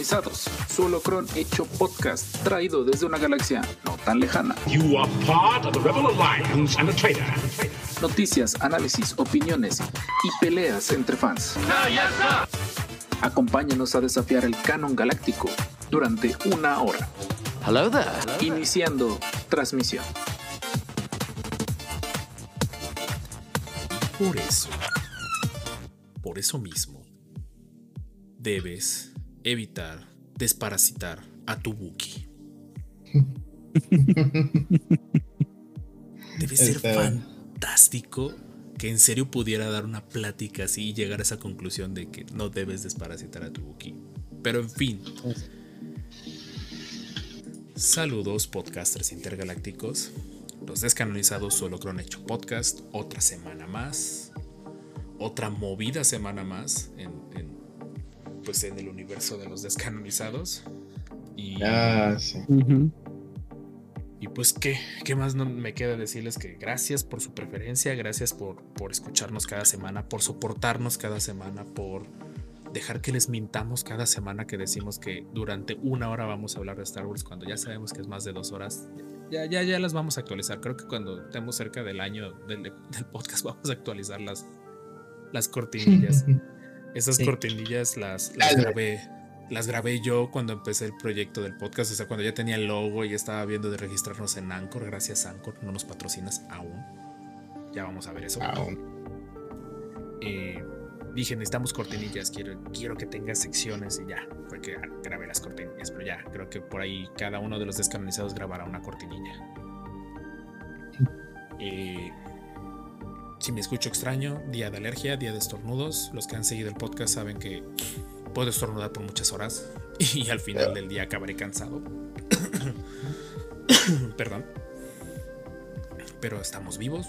Descanonizados, solo cron hecho podcast, traído desde una galaxia no tan lejana. You are part of the Rebel Alliance and a traitor. Noticias, análisis, opiniones y peleas entre fans. Acompáñanos a desafiar el canon galáctico durante una hora. Hello there. Iniciando transmisión. Por eso, por eso mismo, debes evitar desparasitar a tu Wookiee. Debe ser Está- fantástico que en serio pudiera dar una plática así y llegar a esa conclusión de que no debes desparasitar a tu Wookiee. Pero en fin. Saludos, podcasters intergalácticos. Los descanonizados solo Cron hecho podcast. Otra semana más. Otra movida semana más en, pues en el universo de los descanonizados. Y, Ah, sí. y pues, ¿qué, ¿qué más no me queda decirles? Que gracias por su preferencia, gracias por, por escucharnos cada semana, por soportarnos cada semana, por dejar que les mintamos cada semana que decimos que durante una hora vamos a hablar de Star Wars cuando ya sabemos que es más de dos horas. Ya, ya, ya las vamos a actualizar. Creo que cuando estemos cerca del año del, del podcast vamos a actualizar las, las cortinillas. Esas Sí. cortinillas las, las grabé. Las grabé yo cuando empecé el proyecto del podcast, o sea, cuando ya tenía el logo y estaba viendo de registrarnos en Anchor. Gracias, Anchor, no nos patrocinas aún. Ya vamos a ver eso. Aún. Eh, dije, necesitamos cortinillas, quiero, quiero que tenga secciones y ya. Fue que grabé las cortinillas, pero ya, creo que por ahí cada uno de los descanonizados grabará una cortinilla. Eh, si me escucho extraño, día de alergia, día de estornudos. Los que han seguido el podcast saben que puedo estornudar por muchas horas y al final del día acabaré cansado. Perdón. Pero estamos vivos.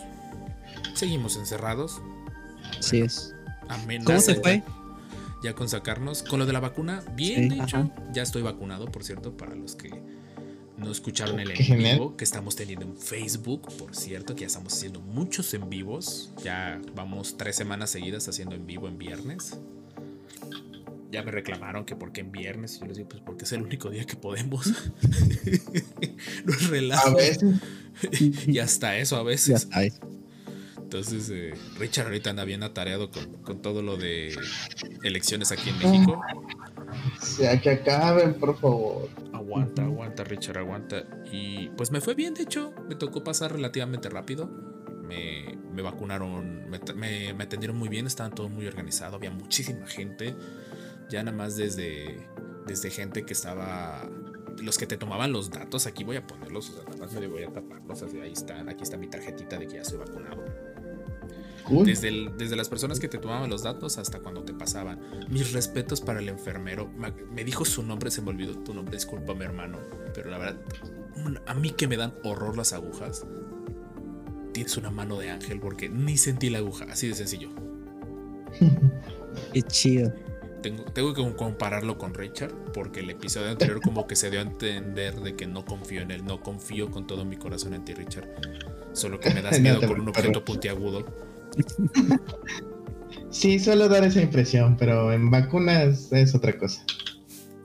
Seguimos encerrados. Así es. Amén. ¿Cómo se fue? Ya con sacarnos. Con lo de la vacuna, bien, Sí, de hecho. ajá. Ya estoy vacunado, por cierto, para los que no escucharon el en vivo que estamos teniendo en Facebook, por cierto, que ya estamos haciendo muchos en vivos. Ya vamos tres semanas seguidas haciendo en vivo en viernes. Ya me reclamaron que por qué en viernes. Y yo les digo, pues porque es el único día que podemos. no es relajo. A veces. Y hasta eso a Ya veces. Entonces, eh, Richard ahorita anda bien atareado con, con todo lo de elecciones aquí en México. Ya que acaben, por favor. Aguanta, aguanta, Richard, aguanta. Y pues me fue bien, de hecho, me tocó pasar relativamente rápido. Me, me vacunaron, me, me- me atendieron muy bien, estaban todo muy organizado, había muchísima gente. Ya nada más desde, desde gente que estaba... Los que te tomaban los datos, aquí voy a ponerlos, o sea, nada más me voy a taparlos, así, ahí están, aquí está mi tarjetita de que ya soy vacunado. Cool. Desde, el- desde las personas que te tomaban los datos hasta cuando te pasaban. Mis respetos para el enfermero. Me, dijo su nombre, se me olvidó tu nombre, discúlpame hermano. Pero la verdad, a mí que me dan horror las agujas. Tienes una mano de ángel porque ni sentí la aguja, así de sencillo. Qué chido. Tengo, tengo que compararlo con Richard porque el episodio anterior como que se dio a entender de que no confío en él, no confío con todo mi corazón en ti Richard. Solo que me das miedo con un objeto puntiagudo. Sí, suelo dar esa impresión, pero en vacunas es otra cosa.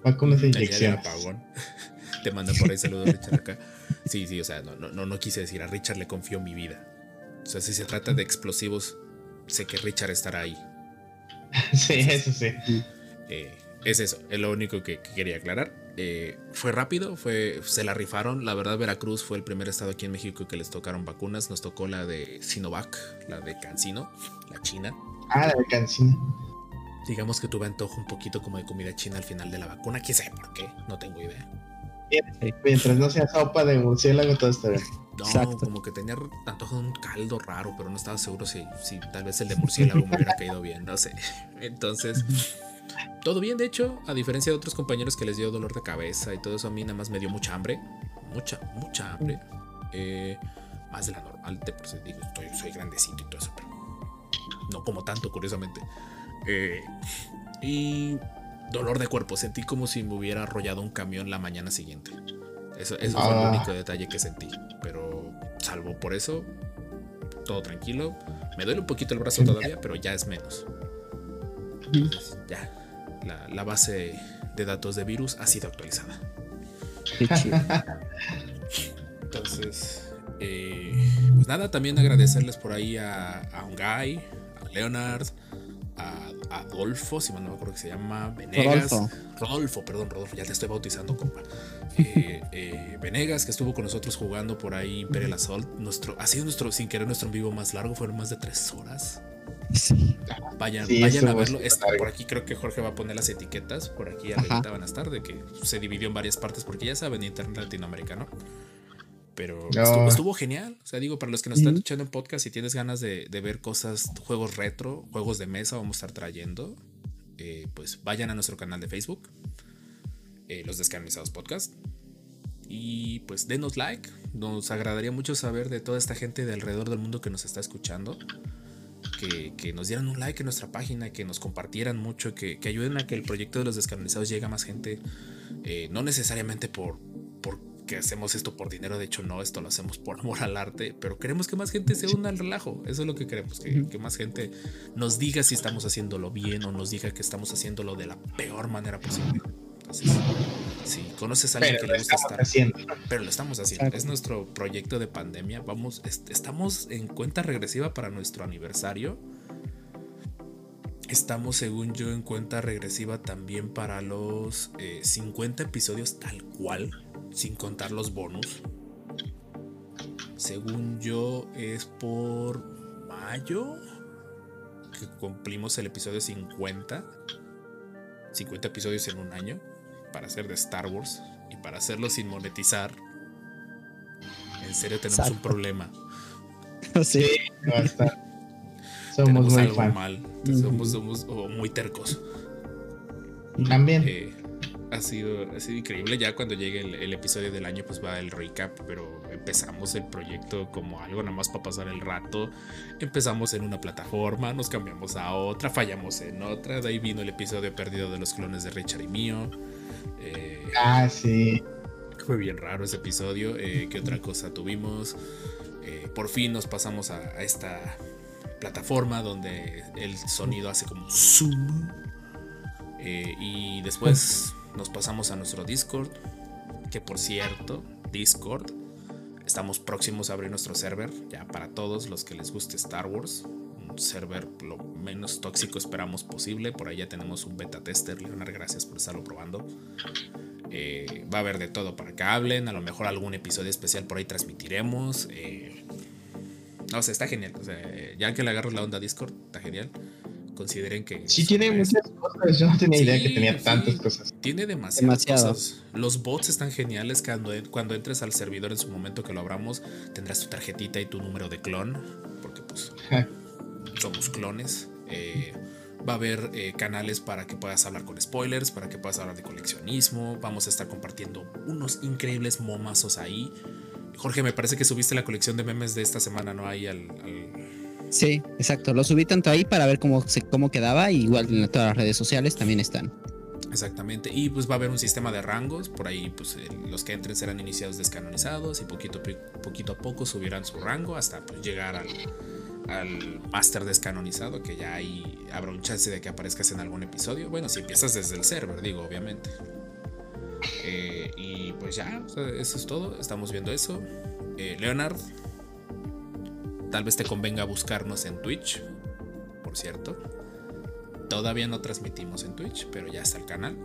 Vacunas e inyecciones. apagón. Te mandan por ahí saludos, Richard, acá. Sí, sí, o sea, no, no, no, quise decir a Richard le confío mi vida. O sea, si se trata de explosivos, sé que Richard estará ahí. Sí, eso sí. Eh, es eso, es lo único que, que quería aclarar. Eh, fue rápido, fue, se la rifaron. La verdad, Veracruz fue el primer estado aquí en México que les tocaron vacunas. Nos tocó la de Sinovac, la de Cancino, la china. Ah, la cancina. Digamos que tuve antojo un poquito como de comida china al final de la vacuna. ¿Quién sabe por qué? No tengo idea. Mientras no sea sopa de murciélago, todo está bien. No, Exacto. como que tenía antojo de un caldo raro, pero no estaba seguro si, si tal vez el de murciélago me hubiera caído bien, no sé. Entonces, todo bien, de hecho, a diferencia de otros compañeros que les dio dolor de cabeza y todo eso, a mí nada más me dio mucha hambre, mucha, mucha hambre. Eh, más de la normal, por sí digo, estoy, soy grandecito y todo eso, pero no como tanto, curiosamente. Eh, y dolor de cuerpo, sentí como si me hubiera arrollado un camión la mañana siguiente. Eso, eso fue el Ah. único detalle que sentí. Pero salvo por eso, todo tranquilo. Me duele un poquito el brazo todavía, pero ya es menos. Entonces, ya. La, la base, de datos de virus ha sido actualizada. Qué chido. Entonces, eh, pues nada, también agradecerles por ahí a, a Ungai, a Leonard, a, a Adolfo, si mal no me acuerdo que se llama, Venegas. Rodolfo. Rodolfo, perdón, Rodolfo, ya te estoy bautizando, compa. Eh, eh, Venegas, que estuvo con nosotros jugando por ahí Imperial Assault. Nuestro, ha sido nuestro, sin querer, nuestro en vivo más largo, fueron más de tres horas. Sí. Vayan, Sí, vayan a verlo. Está- por aquí creo que Jorge va a poner las etiquetas. Por aquí arriba van a estar de que se dividió en varias partes porque ya saben, internet latinoamericano. Pero No. estuvo, estuvo genial. O sea, digo, para los que nos están escuchando en podcast, si tienes ganas de, de ver cosas, juegos retro, juegos de mesa, vamos a estar trayendo. eh, pues vayan a nuestro canal de Facebook, eh, Los Descanonizados Podcast. Y pues denos like. Nos agradaría mucho saber de toda esta gente de alrededor del mundo que nos está escuchando que, que nos dieran un like en nuestra página, que nos compartieran mucho, que, que ayuden a que el proyecto de los descanonizados llegue a más gente. eh, no necesariamente por porque hacemos esto por dinero, de hecho no, esto lo hacemos por amor al arte, pero queremos que más gente se una al relajo. Eso es lo que queremos, que, que más gente nos diga si estamos haciéndolo bien o nos diga que estamos haciéndolo de la peor manera posible. Entonces, si conoces a alguien Pero que le gusta estar haciendo. pero lo estamos haciendo. Exacto. Es nuestro proyecto de pandemia. Vamos, est- estamos en cuenta regresiva para nuestro aniversario. Estamos, según yo, en cuenta regresiva también para los eh, 50 episodios tal cual, sin contar los bonus. Según yo, es por mayo que cumplimos el episodio 50. 50 episodios en un año para hacer de Star Wars y para hacerlo sin monetizar. En serio tenemos un Exacto. problema. Sí. Basta. Somos tenemos muy algo fan. mal. Somos, somos o muy tercos. También. Eh, ha, sido, ha sido increíble. Ya cuando llegue el, el episodio del año, pues va el recap. Pero empezamos el proyecto como algo nada más para pasar el rato. Empezamos en una plataforma, nos cambiamos a otra, fallamos en otra. De ahí vino el episodio perdido de los clones de Richard y mío. Eh, Ah, sí. Fue bien raro ese episodio. Eh, ¿Qué otra cosa tuvimos? Eh, por fin nos pasamos a, a esta plataforma donde el sonido hace como zoom. Eh, y después nos pasamos a nuestro Discord. Que por cierto, Discord. Estamos próximos a abrir nuestro server. Ya para todos los que les guste Star Wars. Un server lo menos tóxico esperamos posible. Por ahí ya tenemos un beta tester. Leonard, gracias por estarlo probando. Eh, va a haber de todo para que hablen. A lo mejor algún episodio especial por ahí transmitiremos. eh, no sé, está genial. O sea, ya que le agarro la onda a Discord, está genial. Consideren que. Sí, tiene es- muchas cosas. Yo no tenía idea que Sí, tenía sí. tantas cosas. Tiene demasiadas Demasiado. cosas. Los bots están geniales. Cuando, cuando entres al servidor en su momento que lo abramos, tendrás tu tarjetita y tu número de clon. Porque pues. Somos clones. Eh, va a haber eh, canales para que puedas hablar con spoilers, para que puedas hablar de coleccionismo. Vamos a estar compartiendo unos increíbles momazos ahí. Jorge, me parece que subiste la colección de memes de esta semana, ¿no? Ahí al- al, Sí, exacto. Lo subí tanto ahí para ver cómo, se, cómo quedaba. Igual en todas las redes sociales también están. Exactamente. Y pues va a haber un sistema de rangos. Por ahí, pues los que entren serán iniciados descanonizados y poquito, poquito a poco subirán su rango hasta pues, llegar al, al máster descanonizado, que ya ahí habrá un chance de que aparezcas en algún episodio. Bueno, si empiezas desde el server, digo, obviamente. Eh, y pues ya, o sea, eso es todo. Estamos viendo eso. Eh, Leonard, tal vez te convenga buscarnos en Twitch, por cierto. Todavía no transmitimos en Twitch, pero ya está el canal.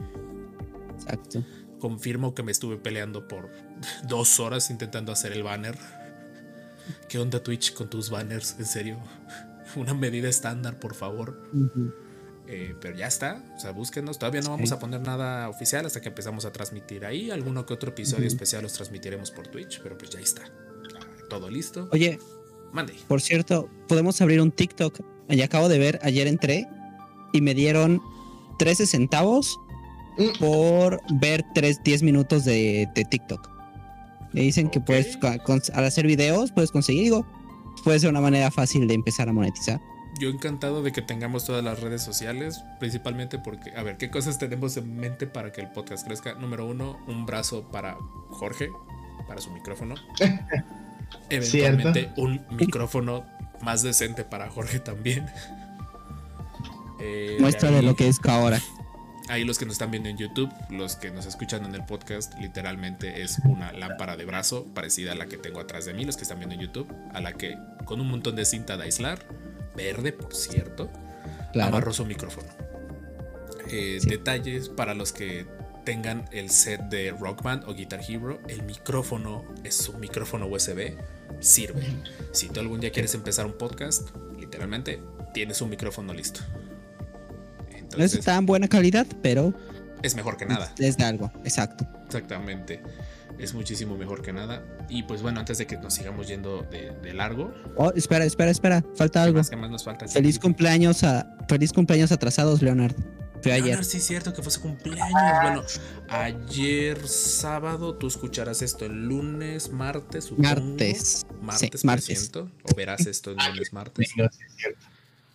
Exacto. Confirmo que me estuve peleando por dos horas intentando hacer el banner. ¿Qué onda Twitch con tus banners? En serio. Una medida estándar, por favor. Eh, pero ya está. O sea, búsquenos. Todavía no vamos Sí. a poner nada oficial hasta que empezamos a transmitir ahí. Alguno que otro episodio especial los transmitiremos por Twitch, pero pues ya está. Todo listo. Oye, Mande. por cierto, podemos abrir un TikTok. Ya acabo de ver, ayer entré y me dieron 13 centavos Mm. por ver 3, 10 minutos de, de TikTok. Me dicen que puedes, al hacer videos, puedes conseguir, digo, puede ser una manera fácil de empezar a monetizar. Yo encantado de que tengamos todas las redes sociales, principalmente porque, a ver, ¿qué cosas tenemos en mente para que el podcast crezca? Número uno, un brazo para Jorge, para su micrófono. Eventualmente un micrófono más decente para Jorge también. Eh, Muestra de ahí- lo que es ahora. Ahí los que nos están viendo en YouTube, los que nos escuchan en el podcast, literalmente es una lámpara de brazo parecida a la que tengo atrás de mí, los que están viendo en YouTube, a la que con un montón de cinta de aislar, verde por cierto, Claro. amarro su micrófono. Eh, Sí. Detalles para los que tengan el set de Rock Band o Guitar Hero, el micrófono es un micrófono USB, sirve. Si tú algún día quieres empezar un podcast, literalmente tienes un micrófono listo. No es tan buena calidad, pero es mejor que nada. es de algo, exacto. Exactamente. Es muchísimo mejor que nada. Y pues bueno, antes de que nos sigamos yendo de, de largo, Oh, espera, espera, espera, falta ¿qué algo. más, qué más nos falta? Feliz cumpleaños a feliz cumpleaños atrasados, Leonard. Fue ayer. Leonard, sí es cierto que fue su cumpleaños. Bueno, ayer sábado, tú escucharás esto el lunes, martes, supongo. Martes. Martes, Sí, martes. presiento, O verás esto el lunes, martes. Digo, sí es cierto.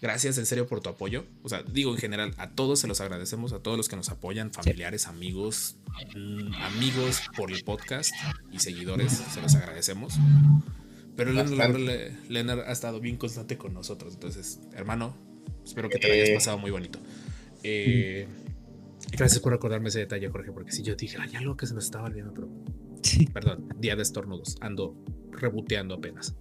Gracias en serio por tu apoyo. O sea, digo en general, a todos se los agradecemos, a todos los que nos apoyan, familiares, amigos, mm, amigos por el podcast y seguidores, se los agradecemos. Pero Leonard, ha estado bien constante con nosotros. Entonces, hermano, espero que te lo hayas Eh. pasado muy bonito. Eh, gracias por recordarme ese detalle, Jorge, porque si yo dije, hay algo que se nos estaba olvidando, pero Sí. Perdón, día de estornudos. Ando reboteando apenas.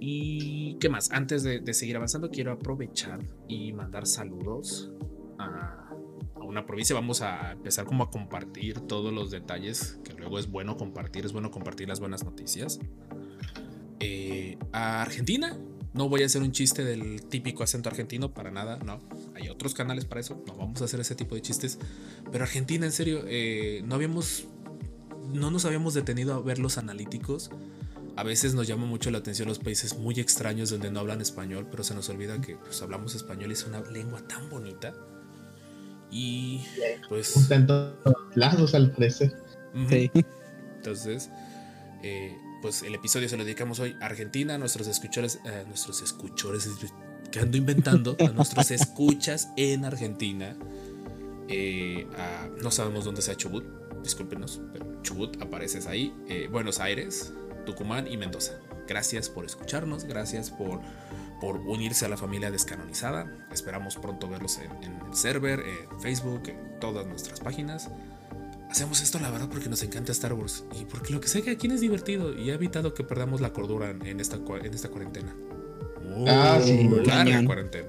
¿Y qué más? Antes de, de seguir avanzando, quiero aprovechar y mandar saludos a, a una provincia. Vamos a empezar como a compartir todos los detalles, que luego es bueno compartir, es bueno compartir las buenas noticias. Eh, a Argentina. No voy a hacer un chiste del típico acento argentino, para nada, no. Hay otros canales para eso, no vamos a hacer ese tipo de chistes. Pero Argentina, en serio, eh, no habíamos no nos habíamos detenido a ver los analíticos. A veces nos llama mucho la atención los países muy extraños donde no hablan español, pero se nos olvida que pues, hablamos español y es una lengua tan bonita. Y pues... Está en todos lados al parecer. Sí. Entonces, eh, pues el episodio se lo dedicamos hoy a Argentina, a nuestros escuchores, a nuestros escuchores, que ando inventando, a nuestros escuchas en Argentina. Eh, a- no sabemos dónde sea Chubut, discúlpenos, pero Chubut apareces ahí. eh, Buenos Aires, Tucumán y Mendoza. Gracias por escucharnos, gracias por, por unirse a la familia descanonizada. Esperamos pronto verlos en, en el server, en Facebook, en todas nuestras páginas. Hacemos esto la verdad porque nos encanta Star Wars y porque lo que sé que aquí es divertido y ha evitado que perdamos la cordura en, esta, en esta cuarentena. Muy Ah, sí. larga cuarentena.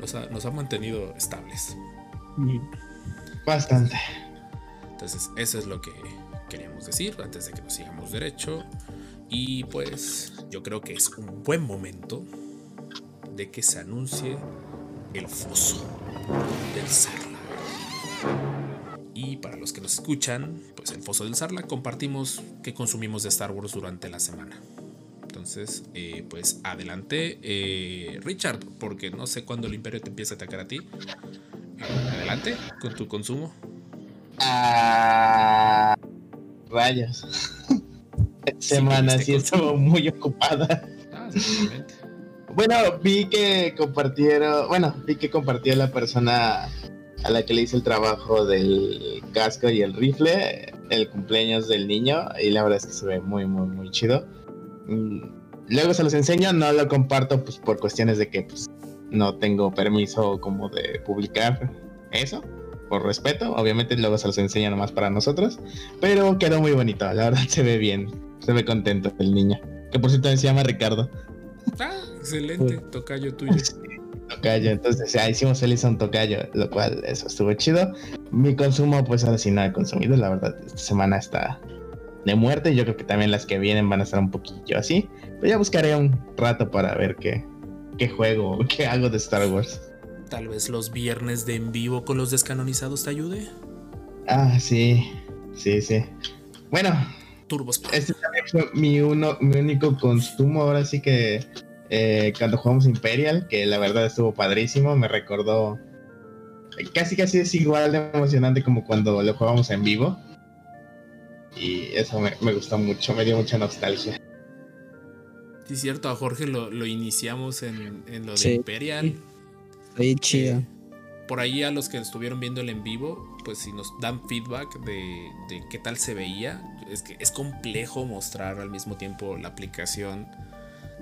Nos ha, nos ha mantenido estables. Bastante. Entonces, eso es lo que queríamos decir antes de que nos sigamos derecho. Y pues, yo creo que es un buen momento de que se anuncie el foso del Sarla. Y para los que nos escuchan, pues el foso del Sarla compartimos qué consumimos de Star Wars durante la semana. Entonces, eh, pues adelante, eh, Richard, porque no sé cuándo el Imperio te empieza a atacar a ti. Adelante con tu consumo. Ah, rayos. Semana sí estuvo muy ocupada. Ah. Bueno, vi que compartieron, bueno, vi que compartió la persona a la que le hice el trabajo del casco y el rifle, el cumpleaños del niño, y la verdad es que se ve muy, muy, muy chido. Mm, Luego se los enseño, no lo comparto pues por cuestiones de que pues no tengo permiso como de publicar eso, por respeto, obviamente luego se los enseño nomás para nosotros, pero quedó muy bonito, la verdad se ve bien, se ve contento el niño, que por cierto se llama Ricardo. Ah, excelente, tocayo tuyo. Tocayo, entonces ya hicimos feliz a un tocayo, lo cual eso estuvo chido. Mi consumo, pues ahora sí no he consumido, la verdad, esta semana está de muerte. Yo creo que también las que vienen van a estar un poquillo así. Pero ya buscaré un rato para ver qué, qué juego o qué hago de Star Wars. Tal vez los viernes de en vivo con los descanonizados te ayude. Ah, sí, sí, sí. Bueno, Turbos. este también fue mi, uno, mi único consumo ahora sí que eh, cuando jugamos Imperial, que la verdad estuvo padrísimo, me recordó casi casi es igual de emocionante como cuando lo jugamos en vivo. Y eso me, me gustó mucho, me dio mucha nostalgia. Sí, cierto, a Jorge lo, lo iniciamos en, en lo de Sí. Imperial. Ahí chido. Eh, por ahí a los que estuvieron viendo el en vivo, pues si nos dan feedback de, de qué tal se veía, es que es complejo mostrar al mismo tiempo la aplicación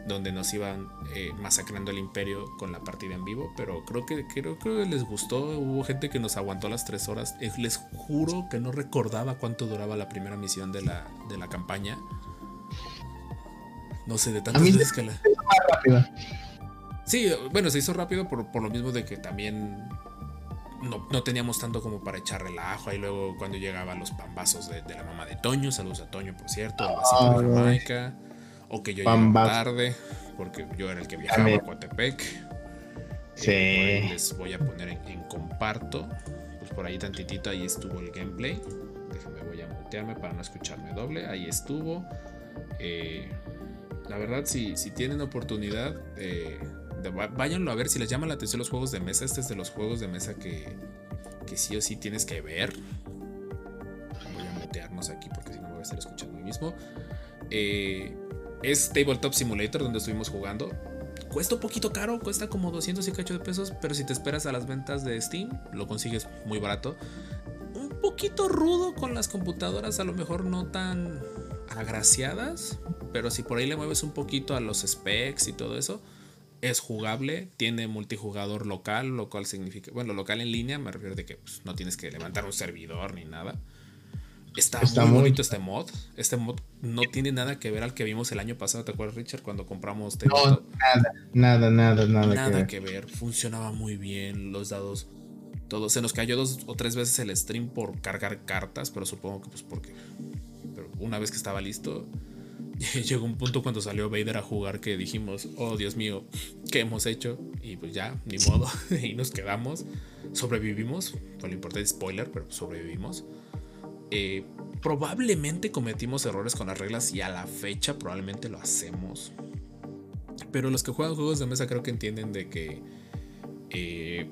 donde nos iban eh, masacrando el imperio con la partida en vivo, pero creo que, creo que les gustó, hubo gente que nos aguantó las tres horas, Eh, les juro que no recordaba cuánto duraba la primera misión de la, de la campaña. No sé, de tantas veces que la... Sí, bueno, se hizo rápido por, por lo mismo de que también no, no teníamos tanto como para echar relajo. Ahí luego cuando llegaban los pambazos de, de la mamá de Toño, saludos a Toño, por cierto. Jamaica, o que yo llegaba Pambazo. tarde, porque yo era el que viajaba También. a Coatepec. Sí. Eh, les voy a poner en, en comparto. Pues por ahí tantitito, ahí estuvo el gameplay. Déjenme, voy a mutearme para no escucharme doble. Ahí estuvo. Eh, la verdad, si, si tienen oportunidad, eh, váyanlo a ver. Si les llaman la atención los juegos de mesa, este es de los juegos de mesa que, que sí o sí tienes que ver. Voy a mutearnos aquí porque si no me voy a estar escuchando mí mismo. Eh, es Tabletop Simulator donde estuvimos jugando. Cuesta un poquito caro, cuesta como 200 y cacho de pesos, pero si te esperas a las ventas de Steam, lo consigues muy barato. Un poquito rudo con las computadoras, a lo mejor no tan agraciadas, pero si por ahí le mueves un poquito a los specs y todo eso, es jugable, tiene multijugador local, lo cual significa, bueno, local en línea, me refiero de que pues, no tienes que levantar un servidor ni nada. Está, Está muy muy- bonito este mod. Este mod no tiene nada que ver al que vimos el año pasado, ¿te acuerdas, Richard? Cuando compramos No, Tabletop? nada, nada, nada, nada, Nada que ver. que ver, funcionaba muy bien, los dados, todo. Se nos cayó dos o tres veces el stream por cargar cartas, pero supongo que pues porque... Pero una vez que estaba listo, llegó un punto cuando salió Vader a jugar que dijimos, oh Dios mío, ¿qué hemos hecho? Y pues ya, ni modo, y nos quedamos, sobrevivimos, fue lo importante, spoiler, pero sobrevivimos. Eh, probablemente cometimos errores con las reglas y a la fecha probablemente lo hacemos. Pero los que juegan juegos de mesa creo que entienden de que eh,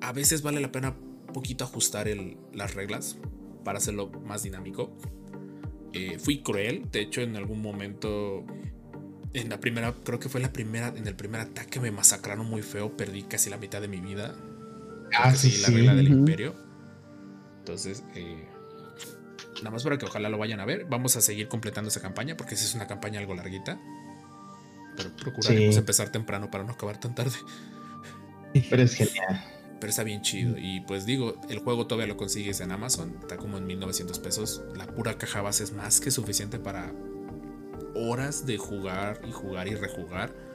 a veces vale la pena poquito ajustar el- las reglas para hacerlo más dinámico. Eh, fui cruel, de hecho en algún momento, en la primera, creo que fue la primera, en el primer ataque me masacraron muy feo, perdí casi la mitad de mi vida. Ah, sí, seguí la sí. regla del imperio. Entonces, eh, nada más para que ojalá lo vayan a ver. Vamos a seguir completando esa campaña porque esa es una campaña algo larguita. Pero procuraremos Sí. empezar temprano para no acabar tan tarde. Pero es genial. Pero está bien chido. Y pues digo, el juego todavía lo consigues en Amazon. Está como en 1900 pesos. La pura caja base es más que suficiente para horas de jugar y jugar y rejugar.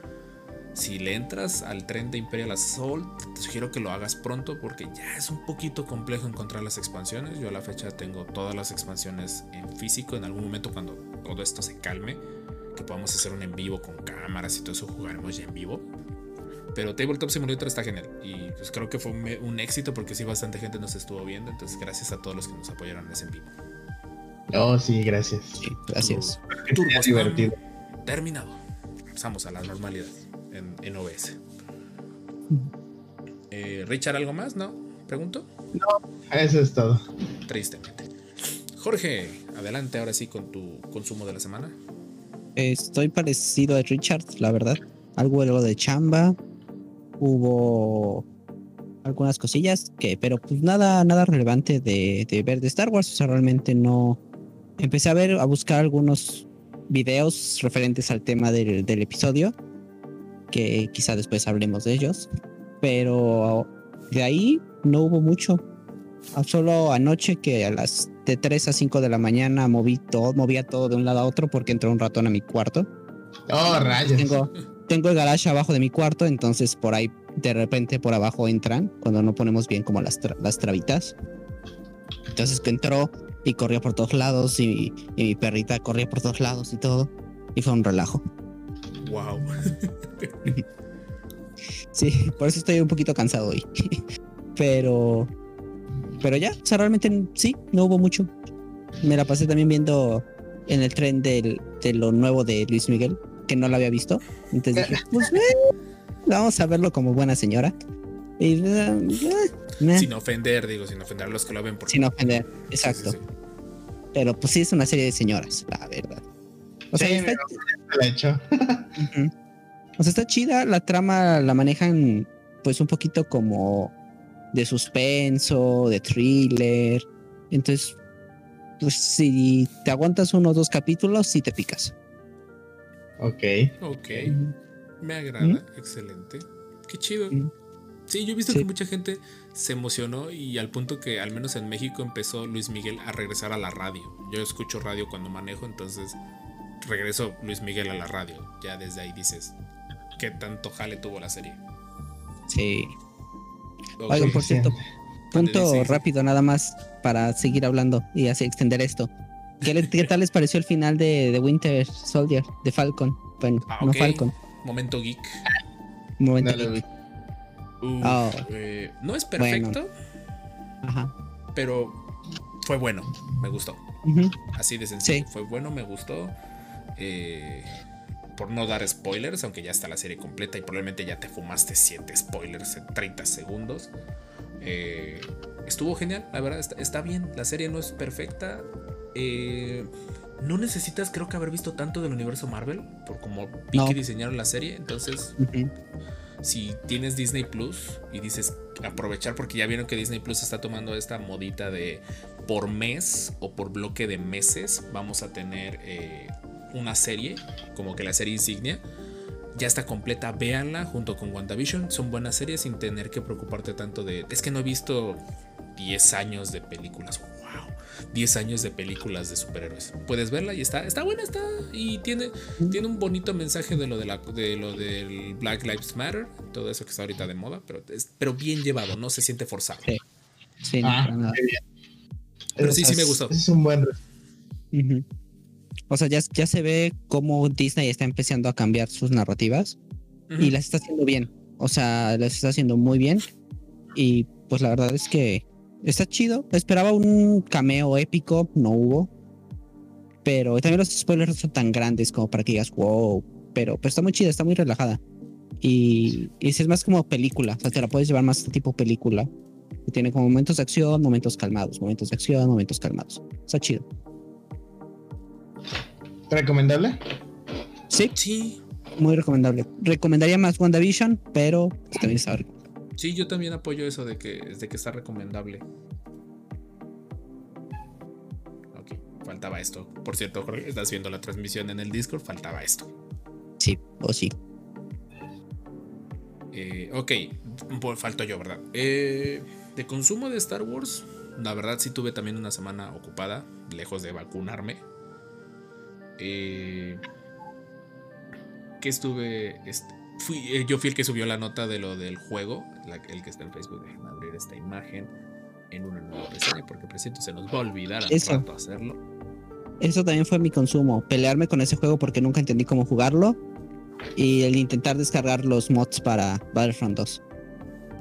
Si le entras al tren de Imperial Assault, te sugiero que lo hagas pronto porque ya es un poquito complejo encontrar las expansiones. Yo a la fecha tengo todas las expansiones en físico. En algún momento cuando todo esto se calme, que podamos hacer un en vivo con cámaras y todo eso, jugaremos ya en vivo. Pero Tabletop Simulator está genial. Y pues creo que fue un, un éxito porque sí bastante gente nos estuvo viendo. Entonces gracias a todos los que nos apoyaron en ese en vivo. Oh, sí, gracias. Sí, gracias. Turbo divertido. Terminado. Pasamos a la normalidad en, en OBS. Eh, Richard, ¿algo más? ¿No? ¿Pregunto? Eso es todo. Tristemente. Jorge, adelante ahora sí con tu consumo de la semana. Estoy parecido a Richard, la verdad. Algo algo de chamba. Hubo algunas cosillas que, pero pues nada, nada relevante de, de ver de Star Wars. O sea, realmente no. Empecé a ver, a buscar algunos videos referentes al tema del, del episodio. Que quizá después hablemos de ellos. Pero de ahí no hubo mucho. Ah, Solo anoche que a las de 3 a 5 de la mañana moví todo, movía todo de un lado a otro porque entró un ratón a mi cuarto. Oh, rayos. Tengo, tengo el garage abajo de mi cuarto, entonces por ahí de repente por abajo entran cuando no ponemos bien como las, tra- las trabitas. Entonces que entró y corría por todos lados y, y mi perrita corría por todos lados y todo. Y fue un relajo. Wow. Sí, por eso estoy un poquito cansado hoy. pero, pero ya, o sea, realmente sí, no hubo mucho. Me la pasé también viendo en el tren del, de lo nuevo de Luis Miguel, que no lo había visto. Entonces dije, pues eh, vamos a verlo como buena señora. Y, eh, eh, Sin ofender, digo, sin ofender a los que lo ven. Porque, sin ofender, exacto. sí, sí. Pero pues sí es una serie de señoras, la verdad. O sea, Sí, está, La he hecho. O sea, está chida, la trama la manejan pues un poquito como de suspenso, de thriller. Entonces, pues si te aguantas uno o dos capítulos, sí te picas. Ok. Ok, me agrada, excelente. Qué chido. Mm. Sí, yo he visto Sí. que mucha gente se emocionó y al punto que al menos en México empezó Luis Miguel a regresar a la radio. Yo escucho radio cuando manejo, entonces regreso Luis Miguel a la radio. Ya desde ahí dices, ¿qué tanto jale tuvo la serie? Sí. Ok. Oigan, por cierto, punto Sí, sí. rápido nada más para seguir hablando y así extender esto. ¿Qué, qué tal les pareció el final de, de Winter Soldier, de Falcon? Bueno, Ah, no. Falcon. Momento geek. Momento. Uf, Oh. eh, no es Bueno. perfecto, Ajá. pero fue bueno, me gustó. Así de sencillo. Sí. Fue bueno, me gustó. Eh, por no dar spoilers, aunque ya está la serie completa y probablemente ya te fumaste 7 spoilers en 30 segundos. Eh, estuvo genial, la verdad, está, está bien. La serie no es perfecta. Eh, no necesitas, creo que, haber visto tanto del universo Marvel, por como vi No. que diseñaron la serie. Entonces, si tienes Disney Plus y dices aprovechar porque ya vieron que Disney Plus está tomando esta modita de por mes o por bloque de meses vamos a tener eh, una serie como que la serie insignia ya está completa, véanla junto con WandaVision, son buenas series sin tener que preocuparte tanto de es que no he visto 10 años de películas, wow, 10 años de películas de superhéroes. Puedes verla y está está buena, está y tiene tiene un bonito mensaje de lo de, la, de lo del Black Lives Matter, todo eso que está ahorita de moda, pero, es- pero bien llevado, no se siente forzado. Sí. Sí, no, Ah. Pero sí, sí me gustó. Es un buen. O sea, ya, ya se ve cómo Disney está empezando a cambiar sus narrativas y las está haciendo bien. O sea, las está haciendo muy bien. Y pues la verdad es que está chido. Esperaba un cameo épico, no hubo. Pero también los spoilers no son tan grandes como para que digas, wow. Pero, pero está muy chida, está muy relajada. Y, y es más como película. O sea, te la puedes llevar más tipo película. Que tiene como momentos de acción, momentos calmados, momentos de acción, momentos calmados. Está chido. ¿Recomendable? Sí, Sí, muy recomendable. Recomendaría más WandaVision, pero también está sí, yo también apoyo eso de que, de que está recomendable. Ok, faltaba esto. Por cierto, Jorge, estás viendo la transmisión en el Discord, faltaba esto. Sí, o sí. Eh, ok, pues falto yo, ¿verdad? Eh, de consumo de Star Wars, la verdad sí tuve también una semana ocupada, lejos de vacunarme. Eh, que estuve... est- fui, eh, yo fui el que subió la nota de lo del juego, la- el que está en Facebook. Déjenme abrir esta imagen en una nueva reseña, porque presiento se nos va a olvidar al Eso. rato hacerlo. Eso también fue mi consumo. Pelearme con ese juego porque nunca entendí cómo jugarlo. Y el intentar descargar los mods para Battlefront 2.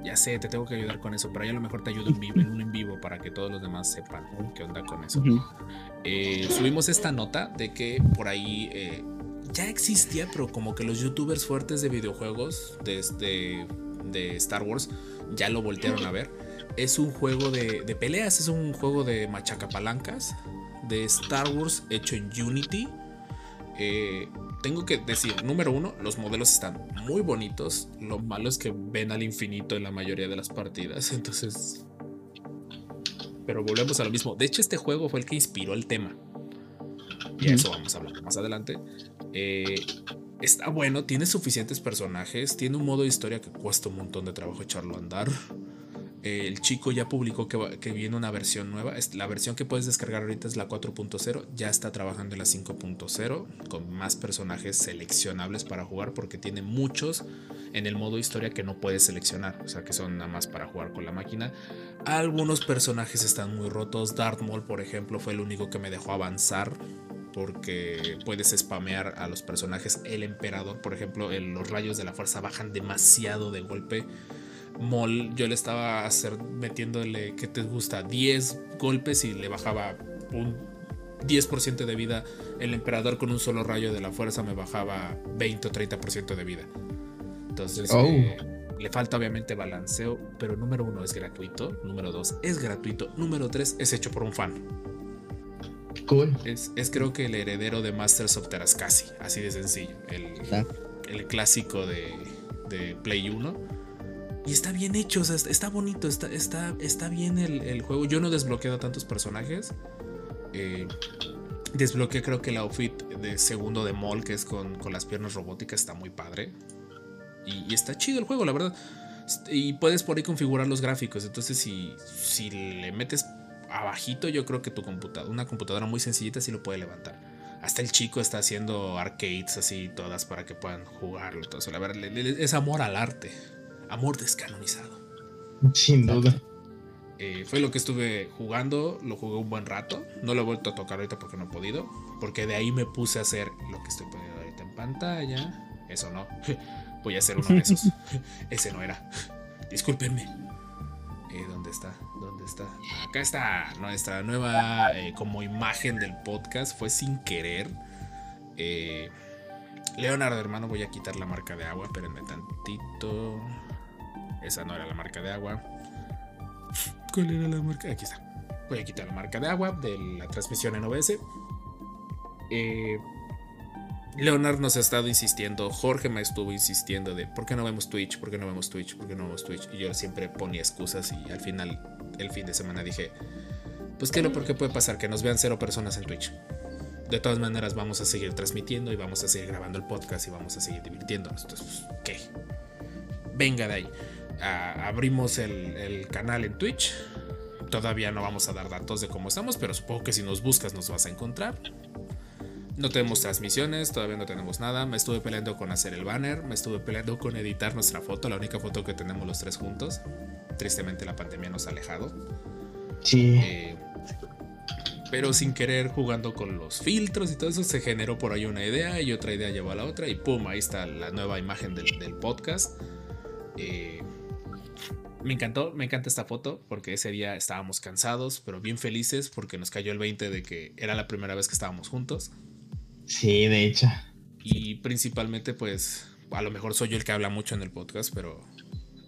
Ya sé, te tengo que ayudar con eso, pero ahí a lo mejor te ayudo en vivo, en un en vivo, para que todos los demás sepan qué onda con eso. Eh, subimos esta nota de que por ahí eh, ya existía, pero como que los youtubers fuertes de videojuegos de, este- de Star Wars ya lo voltearon a ver. Es un juego de, de peleas, es un juego de machacapalancas de Star Wars hecho en Unity. Eh, tengo que decir, número uno, los modelos están muy bonitos. Lo malo es que ven al infinito en la mayoría de las partidas. Entonces, pero volvemos a lo mismo. De hecho, este juego fue el que inspiró el tema. Y a eso vamos a hablar más adelante. Eh, está bueno, tiene suficientes personajes, tiene un modo de historia que cuesta un montón de trabajo echarlo a andar. Eh, el chico ya publicó que, viene una versión nueva. La versión que puedes descargar ahorita es la 4.0. Ya está trabajando en la 5.0 con más personajes seleccionables para jugar porque tiene muchos en el modo historia que no puedes seleccionar. O sea que son nada más para jugar con la máquina. Algunos personajes están muy rotos. Darth Maul, por ejemplo, fue el único que me dejó avanzar. Porque puedes spamear a los personajes. El emperador, por ejemplo, los rayos de la fuerza bajan demasiado de golpe. Mol, yo le estaba hacer, metiéndole, ¿qué te gusta? 10 golpes y le bajaba un 10% de vida. El emperador con un solo rayo de la fuerza me bajaba 20 o 30% de vida. Entonces, Oh. eh, le falta obviamente balanceo, pero número uno es gratuito, número dos es gratuito, número tres es hecho por un fan. Cool. Es, es creo que el heredero de Masters of Terascasi, así de sencillo. El, Ah. el clásico de, de Play 1. Y está bien hecho, o sea, está, bonito, está, está, está bien el, el juego. Yo no he desbloqueado tantos personajes. eh, Desbloqueé creo que el outfit de segundo de Mall, que es con, con las piernas robóticas, está muy padre. Y, está chido el juego, la verdad. Y puedes por ahí configurar los gráficos. Entonces, si, si le metes abajito, yo creo que tu computadora, una computadora muy sencillita, sí lo puede levantar. Hasta el chico está haciendo arcades así, todas para que puedan jugarlo. Eso. La verdad, es amor al arte. Amor descanonizado. Sin duda. Eh, fue lo que estuve jugando, lo jugué un buen rato. No lo he vuelto a tocar ahorita porque no he podido. Porque de ahí me puse a hacer lo que estoy poniendo ahorita en pantalla. Eso no. Voy a hacer uno de esos. Ese no era. Discúlpenme. Eh, ¿Dónde está? ¿Dónde está? Acá está nuestra nueva eh, como imagen del podcast. Fue sin querer. Leonardo, hermano, voy a quitar la marca de agua. Espérenme tantito. Esa no era la marca de agua. ¿Cuál era la marca? Aquí está. Voy a quitar la marca de agua de la transmisión en OBS. Eh, Leonard nos ha estado insistiendo, Jorge me estuvo insistiendo de ¿por qué no vemos Twitch? ¿Por qué no vemos Twitch? ¿Por qué no vemos Twitch? Y yo siempre ponía excusas y al final, el fin de semana dije, pues qué lo porque puede pasar que nos vean cero personas en Twitch. De todas maneras vamos a seguir transmitiendo y vamos a seguir grabando el podcast y vamos a seguir divirtiéndonos. Entonces, pues, ¿qué? Venga de ahí. Abrimos el, el canal en Twitch. Todavía no vamos a dar datos de cómo estamos, pero supongo que si nos buscas nos vas a encontrar. No tenemos transmisiones, todavía no tenemos nada. Me estuve peleando con hacer el banner, me estuve peleando con editar nuestra foto, la única foto que tenemos los tres juntos. Tristemente la pandemia nos ha alejado. Sí. Eh, pero sin querer jugando con los filtros y todo eso se generó por ahí una idea y otra idea llevó a la otra y pum, ahí está la nueva imagen del, del podcast. Eh, me encantó, me encanta esta foto porque ese día estábamos cansados pero bien felices porque nos cayó el 20 de que era la primera vez que estábamos juntos Sí, de hecho. y principalmente pues a lo mejor soy yo el que habla mucho en el podcast pero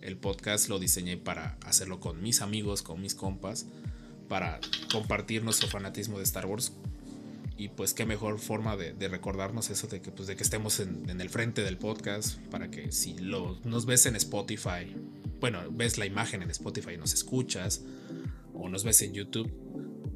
el podcast lo diseñé para hacerlo con mis amigos, con mis compas para compartir nuestro fanatismo de Star Wars. Y pues qué mejor forma de, de recordarnos eso de que, pues, de que estemos en, en el frente del podcast. Para que si lo, nos ves en Spotify, bueno, ves la imagen en Spotify y nos escuchas, o nos ves en YouTube,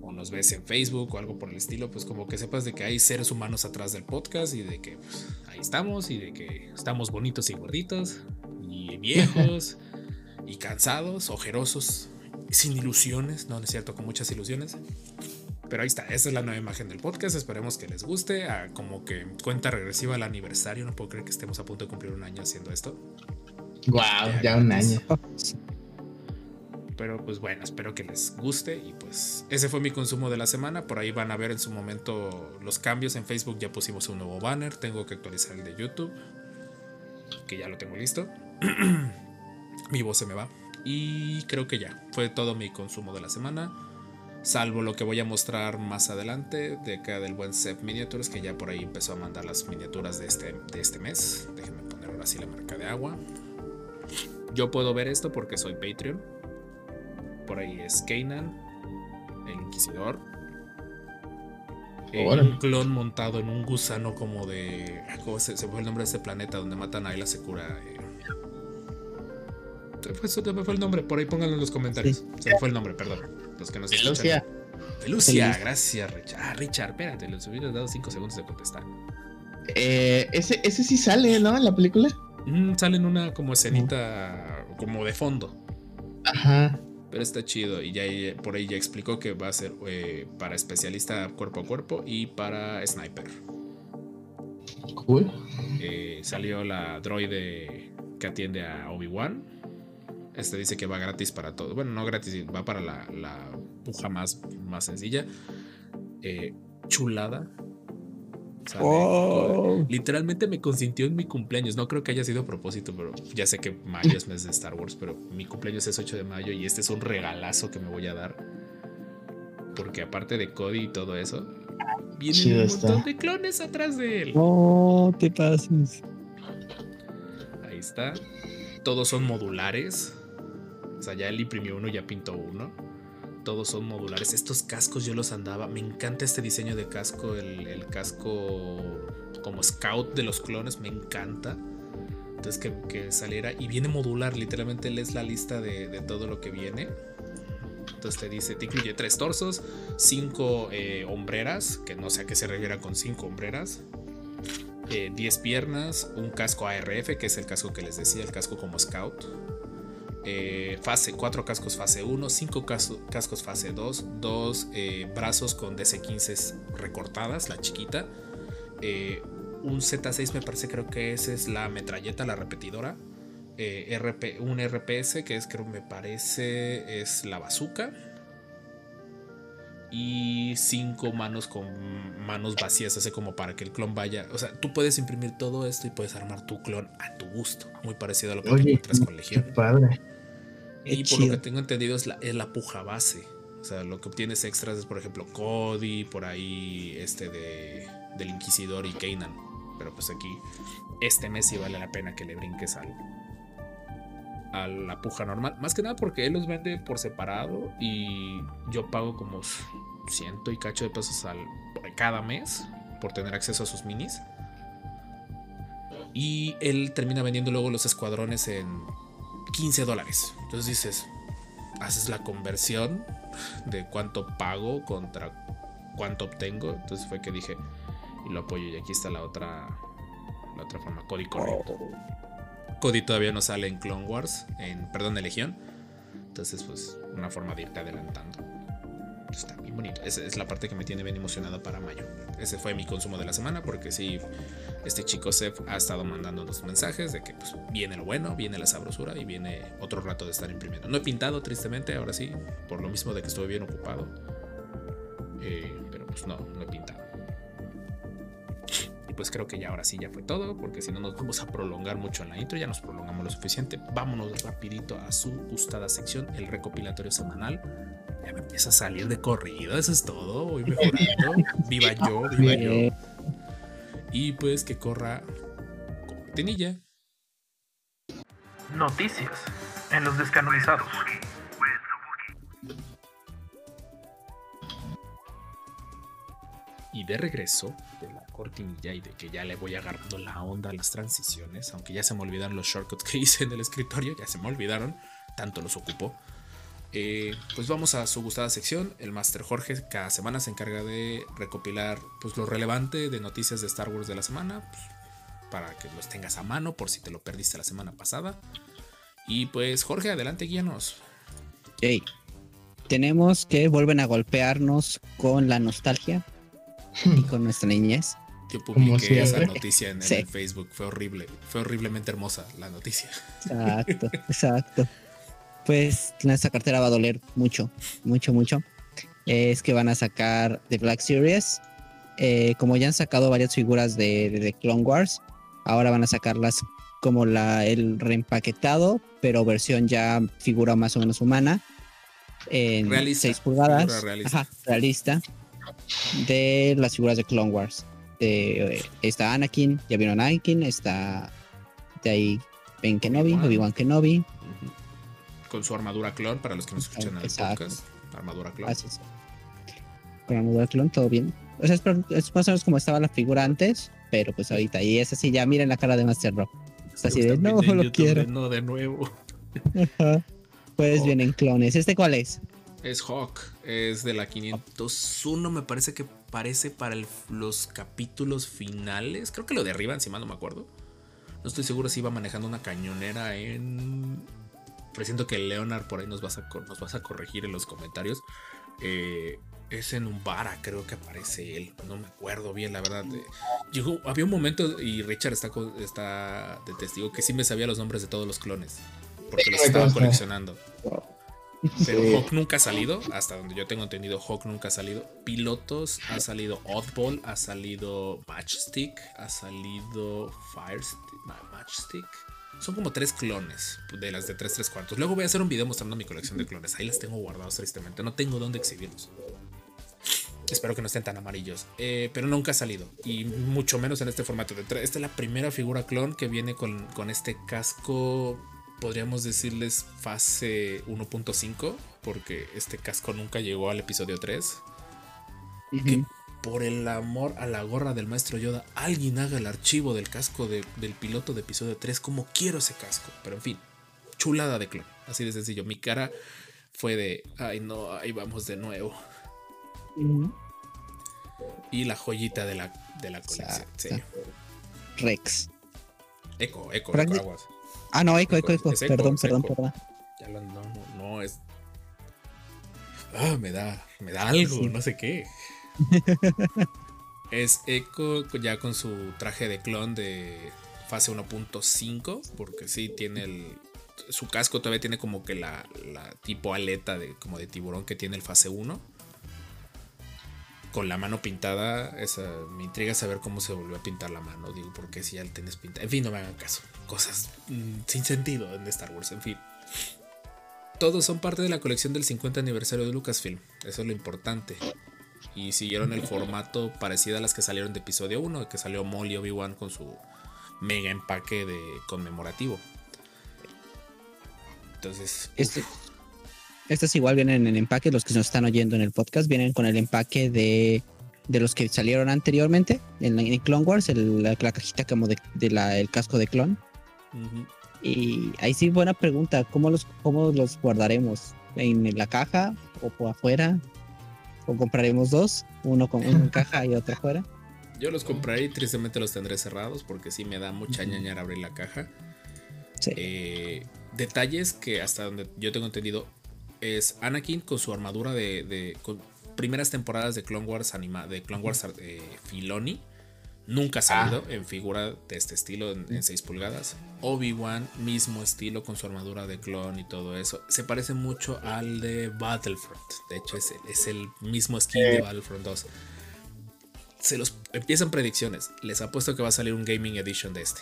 o nos ves en Facebook o algo por el estilo, pues como que sepas de que hay seres humanos atrás del podcast y de que pues, ahí estamos y de que estamos bonitos y gorditos y viejos y cansados, ojerosos, sin ilusiones, no, no es cierto, con muchas ilusiones. Pero ahí está, esa es la nueva imagen del podcast. Esperemos que les guste. Ah, como que cuenta regresiva al aniversario. No puedo creer que estemos a punto de cumplir un año haciendo esto. Wow, ya un año. Pero pues bueno, espero que les guste. Y pues ese fue mi consumo de la semana. Por ahí van a ver en su momento los cambios. En Facebook ya pusimos un nuevo banner. Tengo que actualizar el de YouTube. Que ya lo tengo listo. mi voz se me va. Y creo que ya. Fue todo mi consumo de la semana. Salvo lo que voy a mostrar más adelante de acá del buen Seth Miniatures. Que ya por ahí empezó a mandar las miniaturas de este, de este mes. Déjenme poner ahora sí la marca de agua. Yo puedo ver esto porque soy Patreon. Por ahí es Kanan, el Inquisidor. Eh, un clon montado en un gusano como de. ¿Cómo se, se fue el nombre de este planeta donde matan a Ayla Secura? Eh, se, me fue el nombre, por ahí pónganlo en los comentarios. Se me fue el nombre, perdón. Los que nos escuchan. Lucia. Feliz. gracias, Richard. Ah, Richard, espérate, les hubieras dado 5 segundos de contestar. Eh, ese, ese sí sale, ¿no? En la película. Mm, sale en una como escenita como de fondo. Ajá. Pero está chido y ya por ahí ya explicó que va a ser eh, para especialista cuerpo a cuerpo y para sniper. Cool. Eh, salió la droide que atiende a Obi-Wan. Este dice que va gratis para todo. Bueno, no gratis, va para la, la puja más, más sencilla. Eh, chulada. Sale Oh. Literalmente me consintió en mi cumpleaños. No creo que haya sido a propósito, pero ya sé que mayo es mes de Star Wars, pero mi cumpleaños es 8 de mayo y este es un regalazo que me voy a dar. Porque aparte de Cody y todo eso, vienen Chido un está. montón de clones atrás de él. No te pases. Ahí está. Todos son modulares. O sea, ya él imprimió uno, ya pintó uno. Todos son modulares. Estos cascos yo los andaba. Me encanta este diseño de casco. El, el casco como scout de los clones. Me encanta. Entonces que, que saliera. Y viene modular. Literalmente lees la lista de, de todo lo que viene. Entonces te dice, te incluye tres torsos, cinco eh, hombreras, que no sé a qué se refiere con cinco hombreras, eh, 10 piernas, un casco ARF, que es el casco que les decía, el casco como scout. Eh, fase, 4 cascos fase 1, 5 cascos fase 2, 2 eh, brazos con DC-15 recortadas, la chiquita. Eh, un Z6 me parece creo que esa es la metralleta, la repetidora. RP, un RPS que es creo me parece es la bazooka y cinco manos con manos vacías, así como para que el clon vaya. O sea, tú puedes imprimir todo esto y puedes armar tu clon a tu gusto. Muy parecido a lo que Oye, encuentras con Legión. Padre. Y por lo que tengo entendido es la, es la puja base. O sea, lo que obtienes extras es, por ejemplo, Cody, por ahí este de, del Inquisidor y Kanan. Pero pues aquí, este mes sí vale la pena que le brinques al, a la puja normal. Más que nada porque él los vende por separado y yo pago como ciento y cacho de pesos al, cada mes por tener acceso a sus minis. Y él termina vendiendo luego los escuadrones en 15 dólares. Entonces dices, haces la conversión de cuánto pago contra cuánto obtengo. Entonces fue que dije, y lo apoyo. Y aquí está la otra, la otra forma, Cody correcto. Cody todavía no sale en Clone Wars, en, perdón, en Legión. Entonces, pues, una forma de irte adelantando. Está bien bonito. Esa es la parte que me tiene bien emocionado para mayo. Ese fue mi consumo de la semana, porque sí, este chico Seth ha estado mandando los mensajes de que pues, viene lo bueno, viene la sabrosura y viene otro rato de estar imprimiendo. No he pintado, tristemente, ahora sí, por lo mismo de que estuve bien ocupado. Eh, pero pues no, no he pintado. Pues creo que ya ahora sí ya fue todo, porque si no nos vamos a prolongar mucho en la intro, ya nos prolongamos lo suficiente. Vámonos rapidito a su gustada sección, el recopilatorio semanal. Ya me empieza a salir de corrido, eso es todo, voy mejorando. Viva yo, viva yo. Y pues que corra con cortinilla. Noticias en los descanonizados. Y de regreso cortinilla y de que ya le voy agarrando la onda a las transiciones, aunque ya se me olvidaron los shortcuts que hice en el escritorio, ya se me olvidaron, tanto los ocupo. Eh, pues vamos a su gustada sección. El Master Jorge cada semana se encarga de recopilar pues, lo relevante de noticias de Star Wars de la semana, pues, para que los tengas a mano por si te lo perdiste la semana pasada. Y pues Jorge, adelante, guíanos. Ok. Tenemos que vuelven a golpearnos con la nostalgia y con nuestra niñez. Yo Como publiqué esa noticia en, Sí. el Facebook, fue horrible, fue horriblemente hermosa la noticia. Exacto, exacto. Pues nuestra cartera va a doler mucho, mucho, mucho. Es que van a sacar The Black Series. Eh, como ya han sacado varias figuras de, de, de Clone Wars, ahora van a sacarlas como la, el reempaquetado, pero versión ya figura más o menos humana. En Realista, 6 pulgadas. figura realista. Ajá, realista. De las figuras de Clone Wars. De, eh, está Anakin, ya vieron Anakin, está de ahí Ben Kenobi, Obi-Wan. Kenobi. Con su armadura clon, para los que nos escuchan en el podcast. Armadura clon. Así es. Con armadura clon, todo bien. O sea, es, es más o menos como estaba la figura antes, pero pues ahorita. Y es así, ya miren la cara de Master Rock. Está así de, no, lo quiero. No, de nuevo. Ajá. Pues Oh. vienen clones. ¿Este cuál es? Es Hawk, es de la 501, me parece que parece para el- los capítulos finales. Creo que lo derriban, si mal no me acuerdo. No estoy seguro si iba manejando una cañonera en. Presiento que Leonard por ahí nos vas a, cor- nos vas a corregir en los comentarios. Eh, es en un vara, creo que aparece él. No me acuerdo bien, la verdad. Eh, llegó- había un momento, y Richard está, está de testigo, que sí me sabía los nombres de todos los clones. Porque los estaba coleccionando. Pero Sí. Hawk nunca ha salido, hasta donde yo tengo entendido, Hawk nunca ha salido. Pilotos, ha salido Oddball, ha salido Matchstick, ha salido Firestick, Ma- Matchstick. Son como tres clones de las de 3 3 cuartos. Luego voy a hacer un video mostrando mi colección de clones. Ahí las tengo guardados tristemente. No tengo dónde exhibirlos. Espero que no estén tan amarillos. Eh, pero nunca ha salido. Y mucho menos en este formato. de Esta es la primera figura clon que viene con, con este casco. Podríamos decirles fase 1.5. Porque este casco nunca llegó al episodio 3. Que por el amor a la gorra del maestro Yoda, alguien haga el archivo del casco de- del piloto de episodio 3. Como quiero ese casco. Pero en fin, chulada de clon. Así de sencillo. Mi cara fue de, ay no, ahí vamos de nuevo. Y la joyita de la, de la colección. Rex. Eco, eco, Prácti- aguas. Ah, no, eco, eco, eco. Es eco, Perdón, es perdón, eco. perdón. Ya lo- no, no, es. Ah, me da, me da algo, Sí. no sé qué. es Echo ya con su traje de clon de fase 1.5, porque sí tiene el. Su casco todavía tiene como que la, la tipo aleta de como de tiburón que tiene el fase 1. Con la mano pintada, me intriga saber cómo se volvió a pintar la mano. Digo, porque si ya la tenés pintada. En fin, no me hagan caso. Cosas mm, sin sentido en Star Wars, en fin. Todos son parte de la colección del 50 aniversario de Lucasfilm. Eso es lo importante. Y siguieron el formato parecido a las que salieron de episodio 1, que salió Molly Obi-Wan con su mega empaque de conmemorativo. Entonces, Este, estos igual vienen en empaque, los que nos están oyendo en el podcast, vienen con el empaque de, de los que salieron anteriormente en, Clone Wars, el- la, la cajita como de, de la- el casco de clon. ujú. Y ahí sí, buena pregunta, ¿cómo los, cómo los guardaremos? ¿En la caja o por afuera? ¿O compraremos dos? Uno con en caja y otro afuera. yo los compraré y tristemente los tendré cerrados porque sí me da mucha ñañara abrir la caja. Sí. Eh, detalles que hasta donde yo tengo entendido es Anakin con su armadura de, de- con primeras temporadas de Clone Wars anima, de Clone Wars eh, Filoni nunca ha salido en figura de este estilo en, 6 pulgadas Obi-Wan mismo estilo con su armadura de clon y todo eso se parece mucho al de Battlefront de hecho es, el- es el mismo skin de Eh. Battlefront 2 se los empiezan predicciones les apuesto que va a salir un gaming edition de este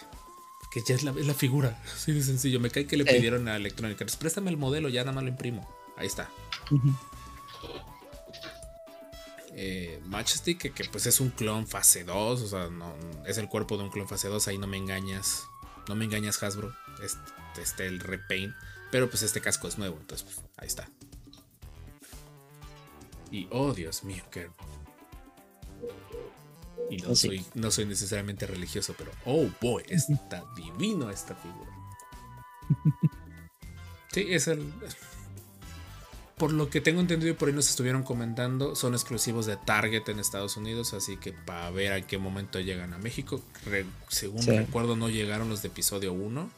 que ya es la, es la figura. Así de sencillo. Me cae que le Sí. pidieron a Electronic Arts. Préstame el modelo, ya nada más lo imprimo. Ahí está. Eh, Majestic, que, que, pues es un clon fase 2. O sea, no, es el cuerpo de un clon fase 2. Ahí no me engañas. No me engañas, Hasbro. Este, este el repaint. Pero pues este casco es nuevo. Entonces, pues, ahí está. Y oh, Dios mío, qué. Y no, sí. soy, no soy necesariamente religioso, pero oh boy, está divino esta figura. Sí, es el. Por lo que tengo entendido y por ahí nos estuvieron comentando, son exclusivos de Target en Estados Unidos, así que para ver a qué momento llegan a México. Re- según Sí. recuerdo, no llegaron los de episodio 1,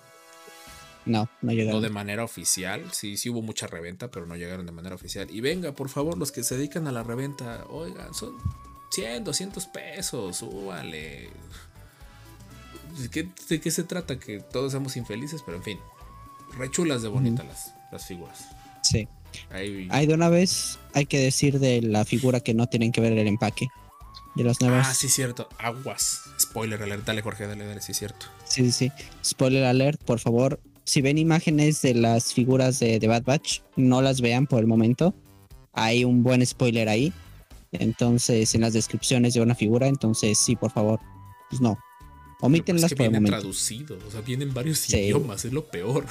No, no llegaron. no de manera oficial. Sí, sí hubo mucha reventa, pero no llegaron de manera oficial. Y venga, por favor, los que se dedican a la reventa, oigan, son 100, 200 pesos, súbale. ¿De qué, de qué se trata? Que todos somos infelices, pero en fin, rechulas de bonitas las, las figuras. Sí. Ahí, Hay de una vez, hay que decir de la figura que no tienen que ver el empaque. De las nuevas. Ah, sí, cierto. Aguas. Spoiler alert. Dale, Jorge, dale, dale, sí, cierto. Sí, sí, sí. Spoiler alert, por favor. Si ven imágenes de las figuras de, de Bad Batch, no las vean por el momento. Hay un buen spoiler ahí. Entonces, en las descripciones de una figura, entonces sí, por favor. Pues no. Pero Omítenlas es que por el vienen momento. traducidos. O sea, vienen varios Sí. idiomas. Es lo peor.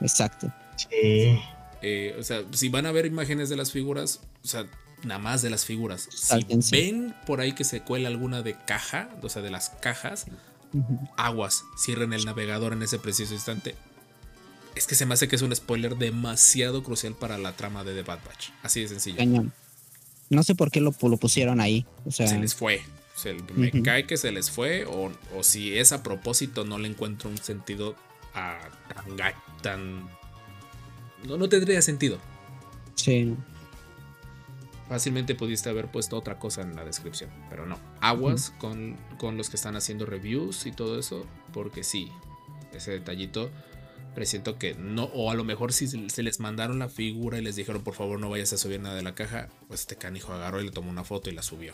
Exacto. Sí. Eh, o sea, si van a ver imágenes de las figuras, o sea, nada más de las figuras. Si ven por ahí que se cuela alguna de caja, o sea, de las cajas, aguas, cierren el navegador en ese preciso instante. Es que se me hace que es un spoiler demasiado crucial para la trama de The Bad Batch. Así de sencillo. Cañón. No sé por qué lo, lo pusieron ahí. O sea, Se les fue. Se- me cae que se les fue. O, o si es a propósito, no le encuentro un sentido a, tan, tan. No, no tendría sentido. sí. Fácilmente pudiste haber puesto otra cosa en la descripción, pero no. Aguas con, con los que están haciendo reviews y todo eso, porque sí, ese detallito presiento que no, o a lo mejor si se se les mandaron la figura y les dijeron por favor no vayas a subir nada de la caja, pues este canijo agarró y le tomó una foto y la subió.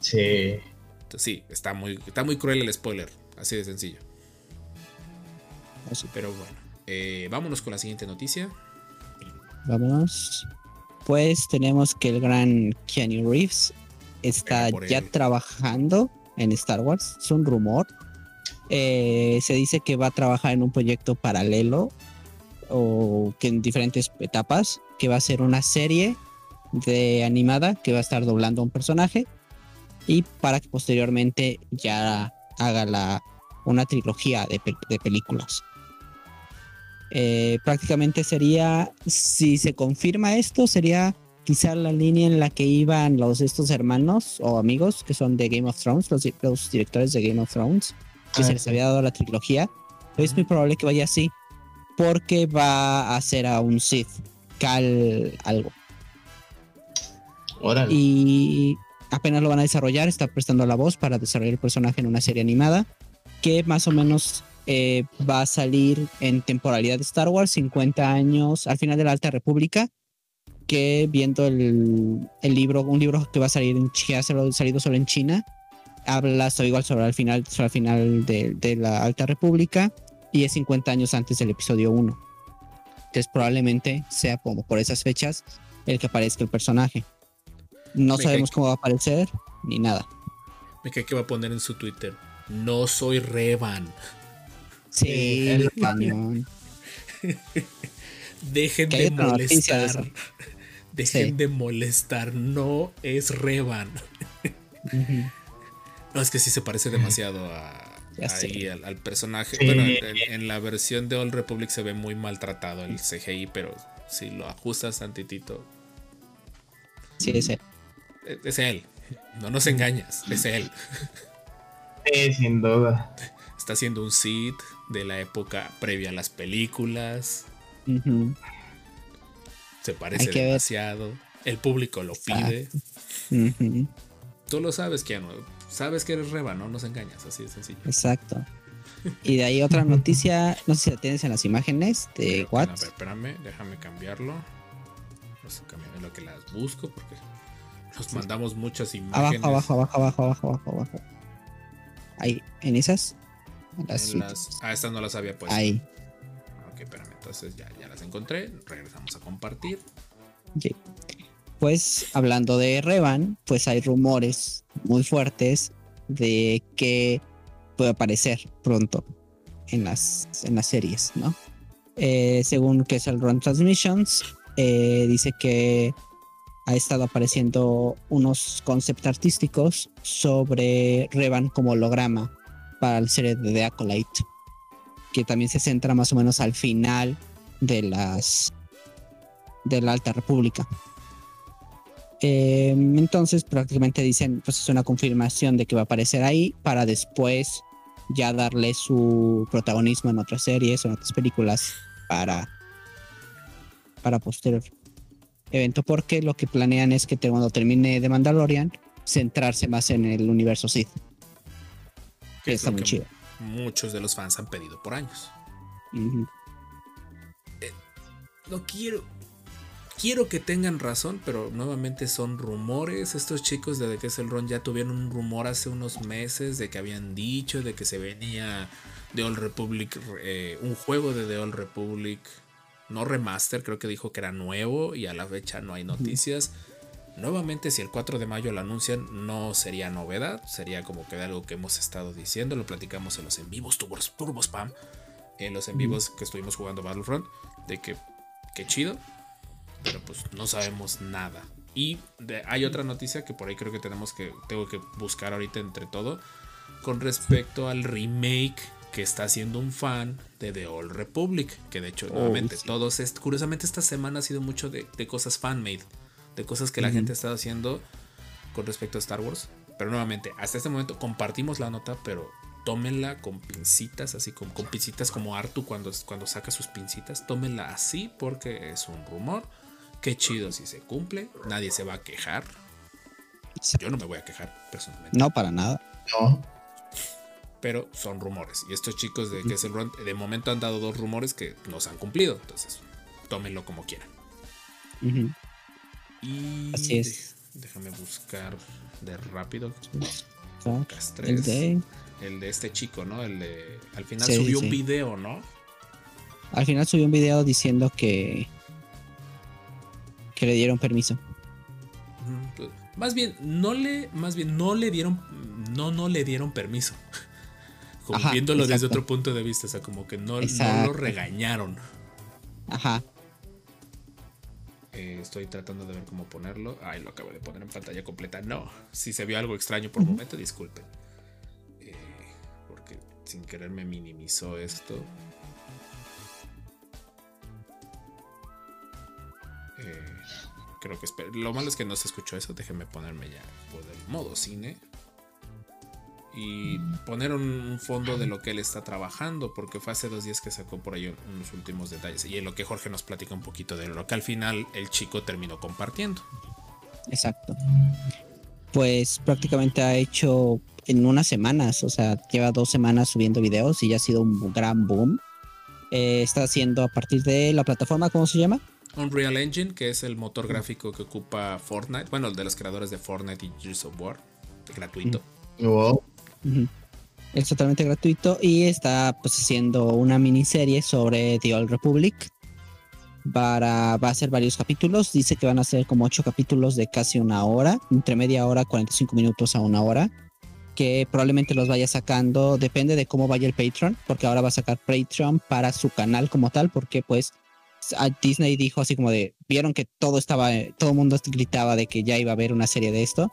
Sí. Entonces sí, está muy, está muy cruel el spoiler, así de sencillo. Así. Pero bueno, eh, vámonos con la siguiente noticia. Vámonos. Pues tenemos que el gran Keanu Reeves está ya trabajando en Star Wars. Es un rumor. Eh, se dice que va a trabajar en un proyecto paralelo o que en diferentes etapas, que va a ser una serie de animada que va a estar doblando a un personaje y para que posteriormente ya haga la una trilogía de películas. Eh, prácticamente sería, si se confirma esto, sería quizá la línea en la que iban los estos hermanos o amigos que son de Game of Thrones, los, los directores de Game of Thrones, que Ah, se les había dado la trilogía. Es muy probable que vaya así, porque va a hacer a un Sith, Cal algo. Órale. Y apenas lo van a desarrollar, está prestando la voz para desarrollar el personaje en una serie animada que más o menos eh, va a salir en temporalidad de Star Wars, 50 años al final de la Alta República, que viendo el, el libro, un libro que va a salir en que ha salido solo en China, habla sobre igual sobre el final, sobre el final de, de la Alta República y es 50 años antes del episodio 1. Entonces probablemente sea como por esas fechas el que aparezca el personaje. No Me sabemos cae- cómo va a aparecer ni nada. Me cae que va a poner en su Twitter. No soy Revan. Sí, el- cañón. Dejen de molestar. Dejen Sí. de molestar. No es Revan. No, es que sí se parece demasiado a, ahí al, al personaje. Sí. Bueno, en, en la versión de Old Republic se ve muy maltratado el CGI, pero si lo ajustas tantitito, Sí, ese. e- es él. No nos engañas, es él. Sí, sin duda. Está haciendo un Sith de la época previa a las películas. Se parece ver. demasiado. El público lo pide. Tú lo sabes, Keanu. Sabes que eres Reba, ¿no? Nos engañas, así de sencillo. Exacto. Y de ahí otra noticia, no sé si la tienes en las imágenes de Creo que- What. a ver, espérame, déjame cambiarlo. No sé, cambiar en lo que las busco porque nos mandamos muchas imágenes. Abajo, abajo, abajo, abajo, abajo, abajo, abajo. Ahí, en esas. Las las- ah, estas no las había puesto. Ahí. Ok, espérame, entonces ya, ya las encontré. Regresamos a compartir. Ok. Pues hablando de Revan, pues hay rumores muy fuertes de que puede aparecer pronto en las, en las series, ¿no? Eh, según que es el Run Transmissions, eh, dice que ha estado apareciendo unos conceptos artísticos sobre Revan como holograma para la serie de The Acolyte, que también se centra más o menos al final de las de la Alta República. Eh, entonces prácticamente dicen, pues es una confirmación de que va a aparecer ahí para después ya darle su protagonismo en otras series o en otras películas para para posterior evento porque lo que planean es que cuando termine de Mandalorian centrarse más en el universo Sith Que es está muy chido Muchos de los fans han pedido por años. Ujú. No quiero. Quiero que tengan razón, pero nuevamente son rumores. Estos chicos de The Kessel Run ya tuvieron un rumor hace unos meses de que habían dicho de que se venía The Old Republic, eh, un juego de The Old Republic, no remaster, creo que dijo que era nuevo y a la fecha no hay noticias. Nuevamente, si el 4 de mayo lo anuncian, no sería novedad, sería como que de algo que hemos estado diciendo, lo platicamos en los en vivos, turbos, turbo spam, en los en vivos que estuvimos jugando Battlefront, de que, chido, pero pues no sabemos nada. Y de- hay otra noticia que por ahí creo que tenemos que, tengo que buscar ahorita entre todo, con respecto al remake que está haciendo un fan de The Old Republic, que de hecho, nuevamente, sí. todos, est- curiosamente esta semana ha sido mucho de, de cosas fan-made, de cosas que la gente ha estado haciendo con respecto a Star Wars. Pero nuevamente, hasta este momento compartimos la nota, pero tómenla con pincitas, así con, con pincitas como Artu cuando, cuando saca sus pincitas. Tómenla así porque es un rumor. Qué chido si se cumple. Nadie se va a quejar. Yo no me voy a quejar personalmente. no para nada No. Pero son rumores. Y estos chicos de Kessel Run de momento han dado dos rumores que no se han cumplido. Entonces, tómenlo como quieran. Ujú. Y Así es. déjame buscar de rápido. Castres. el de El de este chico, ¿no? El de. Al final Sí, subió sí. un video, ¿no? al final subió un video diciendo que que le dieron permiso pues, Más bien, no le. Más bien, no le dieron. No, no le dieron permiso. Como Ajá, viéndolo desde otro punto de vista. O sea, como que no, no lo regañaron. ajá estoy tratando de ver cómo ponerlo. Ahí lo acabo de poner en pantalla completa. No, si se vio algo extraño por un momento, disculpen. Eh, porque sin querer me minimizó esto. Eh, creo que lo malo es que no se escuchó eso. Déjenme ponerme ya por el modo cine. Y poner un, un fondo de lo que él está trabajando, porque fue hace dos días que sacó por ahí un- unos últimos detalles. Y en lo que Jorge nos platica un poquito de lo que al final el chico terminó compartiendo. Exacto. Pues prácticamente ha hecho en unas semanas, o sea, lleva dos semanas subiendo videos y ya ha sido un gran boom. Eh, está haciendo a partir de la plataforma, ¿cómo se llama? Unreal Engine, que es el motor gráfico que ocupa Fortnite, bueno, el de los creadores de Fortnite y Gears of War, gratuito. Wow. Es totalmente gratuito y está pues haciendo una miniserie sobre The Old Republic. Para, va a ser varios capítulos. Dice que van a ser como ocho capítulos de casi una hora, entre media hora, 45 minutos a una hora. Que probablemente los vaya sacando, depende de cómo vaya el Patreon, porque ahora va a sacar Patreon para su canal como tal, porque pues a Disney dijo así como de, vieron que todo estaba, todo el mundo gritaba de que ya iba a haber una serie de esto.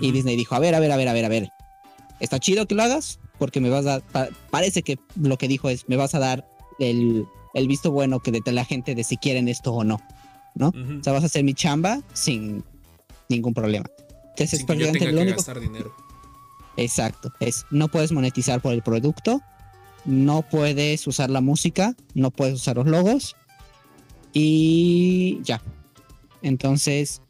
Y. Disney dijo, a ver, a ver, a ver, a ver, a ver. Está chido que lo hagas porque me vas a... pa- parece que lo que dijo es, me vas a dar el, el visto bueno que de la gente de si quieren esto o no. ¿no? Ujú. O sea, vas a hacer mi chamba sin ningún problema. Entonces, Sin que yo tenga lo que único... gastar dinero. Exacto. Es, no puedes monetizar por el producto, no puedes usar la música, no puedes usar los logos y ya. Entonces,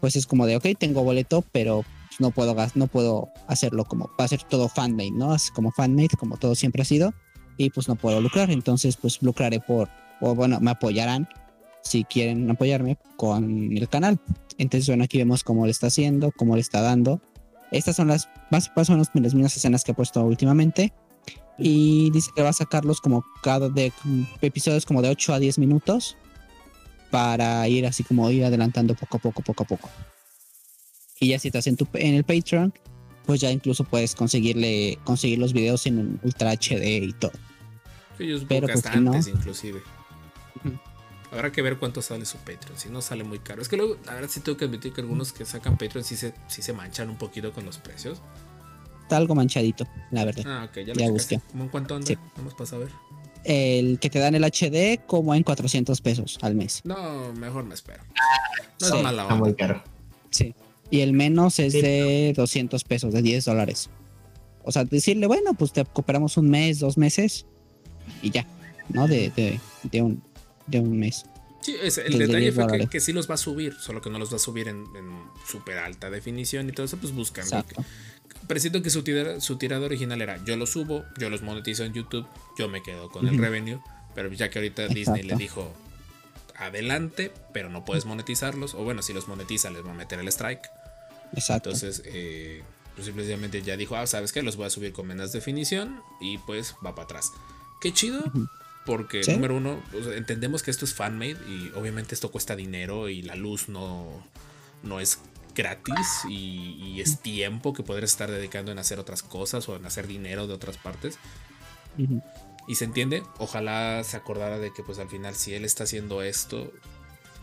pues es como de, ok, tengo boleto, pero no puedo, no puedo hacerlo como, va a ser todo fanmade, ¿no? Es como fanmade, como todo siempre ha sido, y pues no puedo lucrar. Entonces, pues lucraré por, o bueno, me apoyarán si quieren apoyarme con el canal. Entonces, bueno, aquí vemos cómo le está haciendo, cómo le está dando. Estas son las más, más o menos las mismas escenas que he puesto últimamente. Y dice que va a sacarlos como cada de episodios como de 8 a 10 minutos para ir así como ir adelantando poco a poco, poco a poco. Y ya si estás en, tu, en el Patreon, pues ya incluso puedes conseguirle conseguir los videos en un Ultra HD y todo. Sí, yo supongo Pero, que pues, si no- antes, inclusive. Habrá que ver cuánto sale su Patreon. Si no sale muy caro. Es que luego, la verdad, sí tengo que admitir que algunos que sacan Patreon sí se, sí se manchan un poquito con los precios. Está algo manchadito, la verdad. Ah, ok, ya lo Ya busqué. ¿Cómo en cuánto anda? Sí. Vamos para saber. El que te dan el HD como en 400 pesos al mes. No, mejor me espero. No Sí. es mala Está onda. muy caro. Sí. Y el menos es Sí. de 200 pesos, de 10 dólares. O sea, decirle, bueno, pues te cooperamos un mes, dos meses y ya, ¿no? De, de, de un, de un mes. Sí, es- el Desde detalle 10 fue que, que sí los va a subir, solo que no los va a subir en, en súper alta definición y todo eso, pues buscan. Exacto. Presiento que su tirada, su tirada original era yo los subo, yo los monetizo en YouTube, yo me quedo con el revenue, pero ya que ahorita Disney le dijo adelante, pero no puedes monetizarlos, o bueno, si los monetiza les va a meter el strike. Exacto. Entonces, eh, pues simplemente ya dijo, ah, ¿sabes qué? Los voy a subir con menos definición y pues va para atrás. Qué chido, porque Sí. número uno, sea, entendemos que esto es fanmade y obviamente esto cuesta dinero y la luz no, no es gratis y, y es tiempo que podrías estar dedicando en hacer otras cosas o en hacer dinero de otras partes. Ujú. Y se entiende, ojalá se acordara de que pues al final si él está haciendo esto,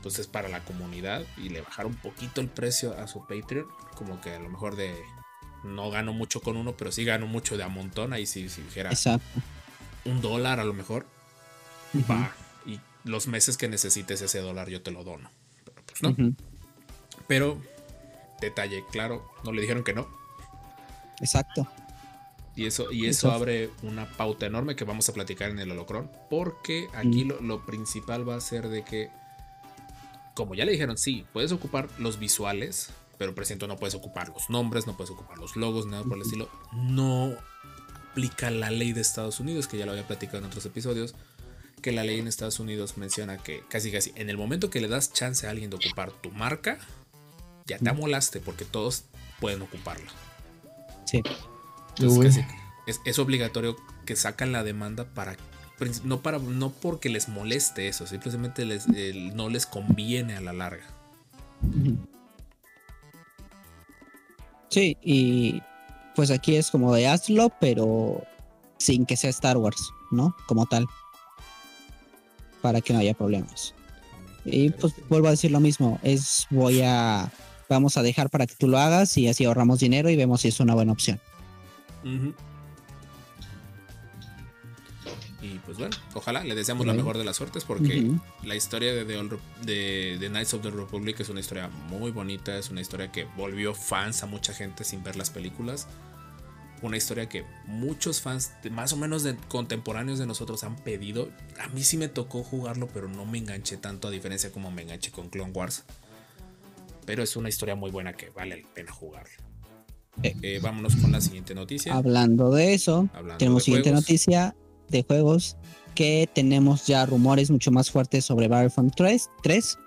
pues es para la comunidad y le bajar un poquito el precio a su Patreon, como que a lo mejor de no gano mucho con uno, pero sí gano mucho de a montón, ahí sí, si dijera Exacto. un dólar a lo mejor, va, y los meses que necesites ese dólar yo te lo dono. Pero pues no, pero detalle, claro, no le dijeron que no. Exacto. Y eso, y eso abre una pauta enorme que vamos a platicar en el holocron. Porque aquí Mm. lo, lo principal va a ser de que, como ya le dijeron, sí, puedes ocupar los visuales, pero presiento no puedes ocupar los nombres, no puedes ocupar los logos, nada por el estilo. No aplica la ley de Estados Unidos, que ya lo había platicado en otros episodios. Que la ley en Estados Unidos menciona que casi casi en el momento que le das chance a alguien de ocupar tu marca, ya te amolaste porque todos pueden ocuparla. Sí. Entonces, casi es, es obligatorio que sacan la demanda para no para no porque les moleste eso, simplemente les, no les conviene a la larga. Sí, y pues aquí es como de hazlo, pero sin que sea Star Wars, ¿no? Como tal. Para que no haya problemas. Y pues vuelvo a decir lo mismo, es voy a vamos a dejar para que tú lo hagas y así ahorramos dinero y vemos si es una buena opción. Y pues bueno, ojalá le deseamos la mejor de las suertes porque la historia de, The de, de Knights of the Republic es una historia muy bonita, es una historia que volvió fans a mucha gente sin ver las películas. Una historia que muchos fans, más o menos de contemporáneos de nosotros, han pedido. A mí sí me tocó jugarlo, pero no me enganché tanto, a diferencia como me enganché con Clone Wars. Pero es una historia muy buena que vale la pena jugar. Eh. Eh, vámonos con la siguiente noticia. Hablando de eso, Hablando tenemos de siguiente juegos. noticia de juegos que tenemos ya rumores mucho más fuertes sobre Battlefront 3. 3.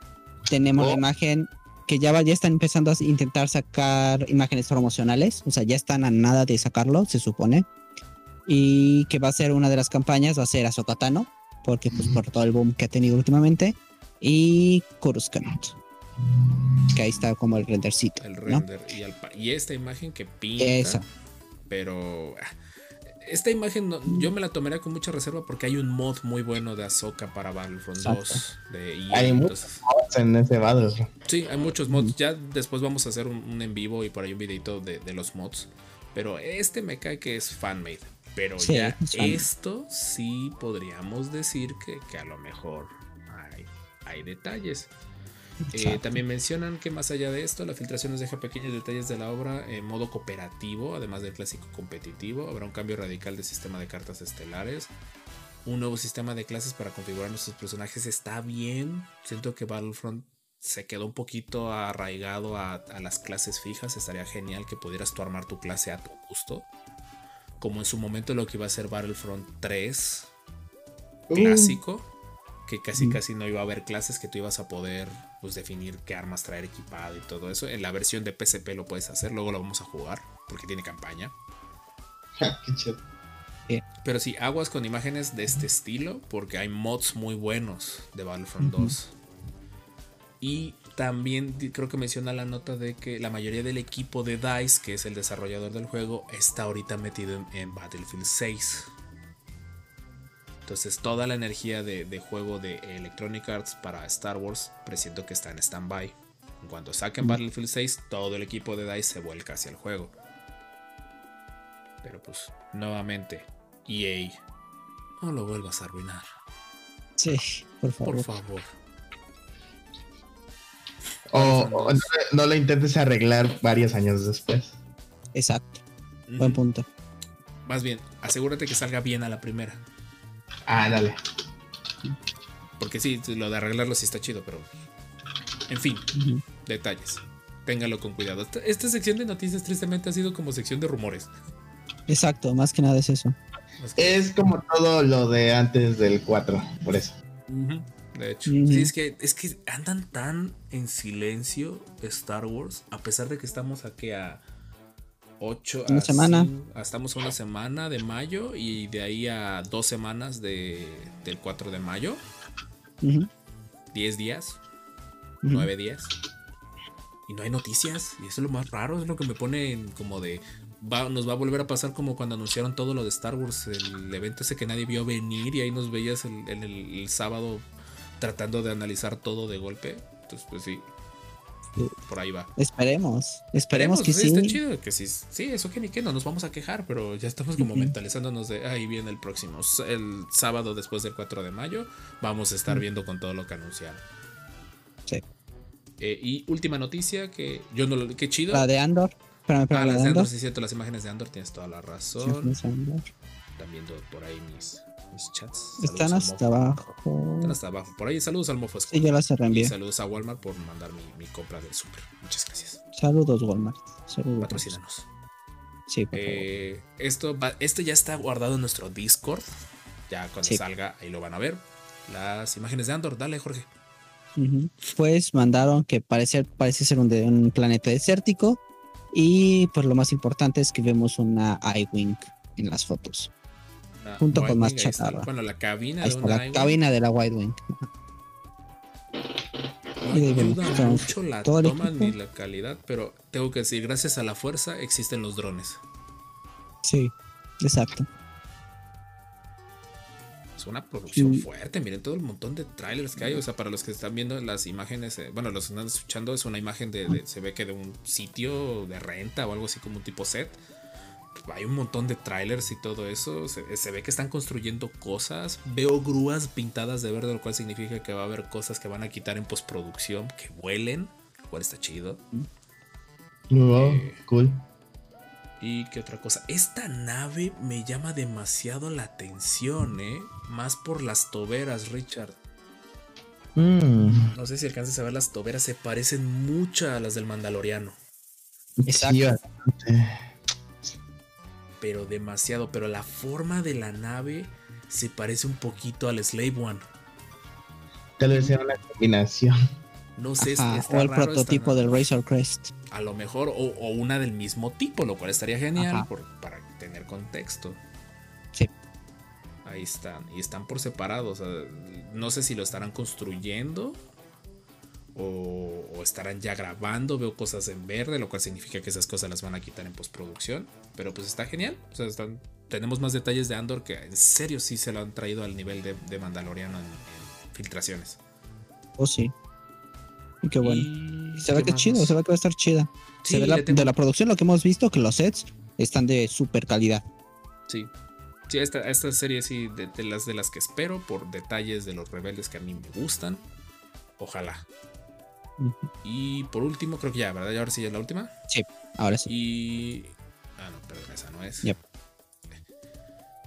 Tenemos la Oh. imagen que ya, va- ya están empezando a intentar sacar imágenes promocionales, o sea, ya están a nada de sacarlo, se supone. Y que va a ser una de las campañas, va a ser Ahsoka Tano, porque pues por todo el boom que ha tenido últimamente. Y Coruscant. Que ahí está como el rendercito. el ¿no? render y, al pa- y esta imagen que pinta. Esa. Pero ah, esta imagen no- yo me la tomaría con mucha reserva porque hay un mod muy bueno de Ahsoka para Battlefront Exacto. 2 de EA, Hay entonces- muchos en ese Battlefront. Sí, hay muchos mods. Ya después vamos a hacer un, un en vivo y por ahí un videito de, de los mods. Pero este me cae que es fanmade. Pero Sí, ya es esto sí podríamos decir que, que a lo mejor hay, hay detalles. Eh, también mencionan que más allá de esto, la filtración nos deja pequeños detalles de la obra en modo cooperativo, además del clásico competitivo. Habrá un cambio radical del sistema de cartas estelares. Un nuevo sistema de clases para configurar nuestros personajes está bien. Siento que Battlefront se quedó un poquito arraigado a, a las clases fijas. Estaría genial que pudieras tú armar tu clase a tu gusto. Como en su momento lo que iba a ser Battlefront 3 clásico. Que casi Mm. casi no iba a haber clases que tú ibas a poder pues, definir qué armas traer equipado y todo eso. En la versión de PSP lo puedes hacer, luego lo vamos a jugar porque tiene campaña. Qué chido. Pero sí, aguas con imágenes de este estilo, porque hay mods muy buenos de Battlefront 2. Y también creo que menciona la nota de que la mayoría del equipo de DICE, que es el desarrollador del juego, está ahorita metido en, en Battlefield 6. Entonces toda la energía de, de juego de Electronic Arts para Star Wars presiento que está en stand-by. En cuanto saquen Battlefield 6, todo el equipo de DICE se vuelca hacia el juego. Pero pues, nuevamente, EA, no lo vuelvas a arruinar. Sí, por favor. Por favor. O, Battlefront o 2. no, no lo intentes arreglar varios años después. Exacto. Buen punto. Más bien, asegúrate que salga bien a la primera. Ah, dale. Porque sí, lo de arreglarlo sí está chido, pero. En fin, detalles. Téngalo con cuidado. Esta, esta sección de noticias, tristemente, ha sido como sección de rumores. Exacto, más que nada es eso. Que- Es como todo lo de antes del 4, por eso. De hecho, sí, es que, es que andan tan en silencio Star Wars, a pesar de que estamos aquí a 8 Una semana. estamos a una semana de mayo y de ahí a dos semanas de, del 4 de mayo, Ujú, 10 días, ujú. 9 días. Y no hay noticias, y eso es lo más raro, es lo que me pone en como de... va- nos va a volver a pasar como cuando anunciaron todo lo de Star Wars, el evento ese que nadie vio venir y ahí nos veías el, el- sábado tratando de analizar todo de golpe. Entonces, pues Sí. Por ahí va. Esperemos, esperemos que sí. Está chido, que sí, sí, eso que ni que no nos vamos a quejar, pero ya estamos como mentalizándonos de ahí viene el próximo, el sábado después del 4 de mayo, vamos a estar viendo con todo lo que anunciaron. Sí. Eh, y última noticia que yo no lo. Qué chido. La de Andor. Espérame, Ah, espérame, la las de Andor. Sí, cierto, las imágenes de Andor, tienes toda la razón. Están viendo por ahí mis, mis chats. Están hasta abajo. Están hasta abajo. Por ahí, saludos al Mofo Sí, Squad. yo las Y reenvié. saludos a Walmart por mandar mi, mi compra del super. Muchas gracias. Saludos, Walmart. Saludos. Patrocínanos. Sí, por favor. Eh, esto, va- esto ya está guardado en nuestro Discord. Ya cuando Sí. salga, ahí lo van a ver. Las imágenes de Andor. Dale, Jorge. Pues mandaron que parece, parece ser un, de- un planeta desértico. Y pues lo más importante es que vemos una iWing en las fotos. Junto con White más Wing, chatarra. Bueno, la cabina Ahí de está la cabina de la White Wing. No ayuda mucho la toma ni la calidad, pero tengo que decir, gracias a la fuerza existen los drones. Sí, exacto. Es una producción Mm. fuerte, miren todo el montón de trailers que hay, o sea, para los que están viendo las imágenes, eh, bueno, los que están escuchando es una imagen de, de- se ve que de un sitio de renta o algo así como un tipo set. Hay un montón de trailers y todo eso. Se, se ve que están construyendo cosas. Veo grúas pintadas de verde, lo cual significa que va a haber cosas que van a quitar en postproducción, que vuelen, lo cual está chido. Oh, Eh, cool. ¿Y qué otra cosa? Esta nave me llama demasiado la atención, ¿eh? Más por las toberas, Richard. Mm, No sé si alcances a ver las toberas, se parecen mucho a las del Mandaloriano. Exacto. sí. Pero demasiado. Pero la forma de la nave se parece un poquito al Slave One. Tal vez sea una combinación. No sé, Ajá, está o el raro, prototipo del Razor Crest. A lo mejor, o, o una del mismo tipo, lo cual estaría genial por- para tener contexto. Sí. Ahí están. Y están por separado. o sea, no sé si lo estarán construyendo. O, o estarán ya grabando. Veo cosas en verde. Lo cual significa que esas cosas las van a quitar en postproducción. Pero pues está genial. O sea, están- tenemos más detalles de Andor que en serio sí se lo han traído al nivel de, de Mandaloriano en, en filtraciones. Oh, sí. Y qué bueno. Y Se ve ¿qué que es chido, se ve que va a estar chida. Sí, se ve la- tengo- de la producción lo que hemos visto, que los sets están de super calidad. Sí. Sí, esta, esta serie sí, de, de las de las que espero, por detalles de los rebeldes que a mí me gustan. Ojalá. Y por último, creo que ya, ¿verdad? Y ahora sí ya es la última. Ahora sí. Y. Ah, no, perdón, esa no es. Yep.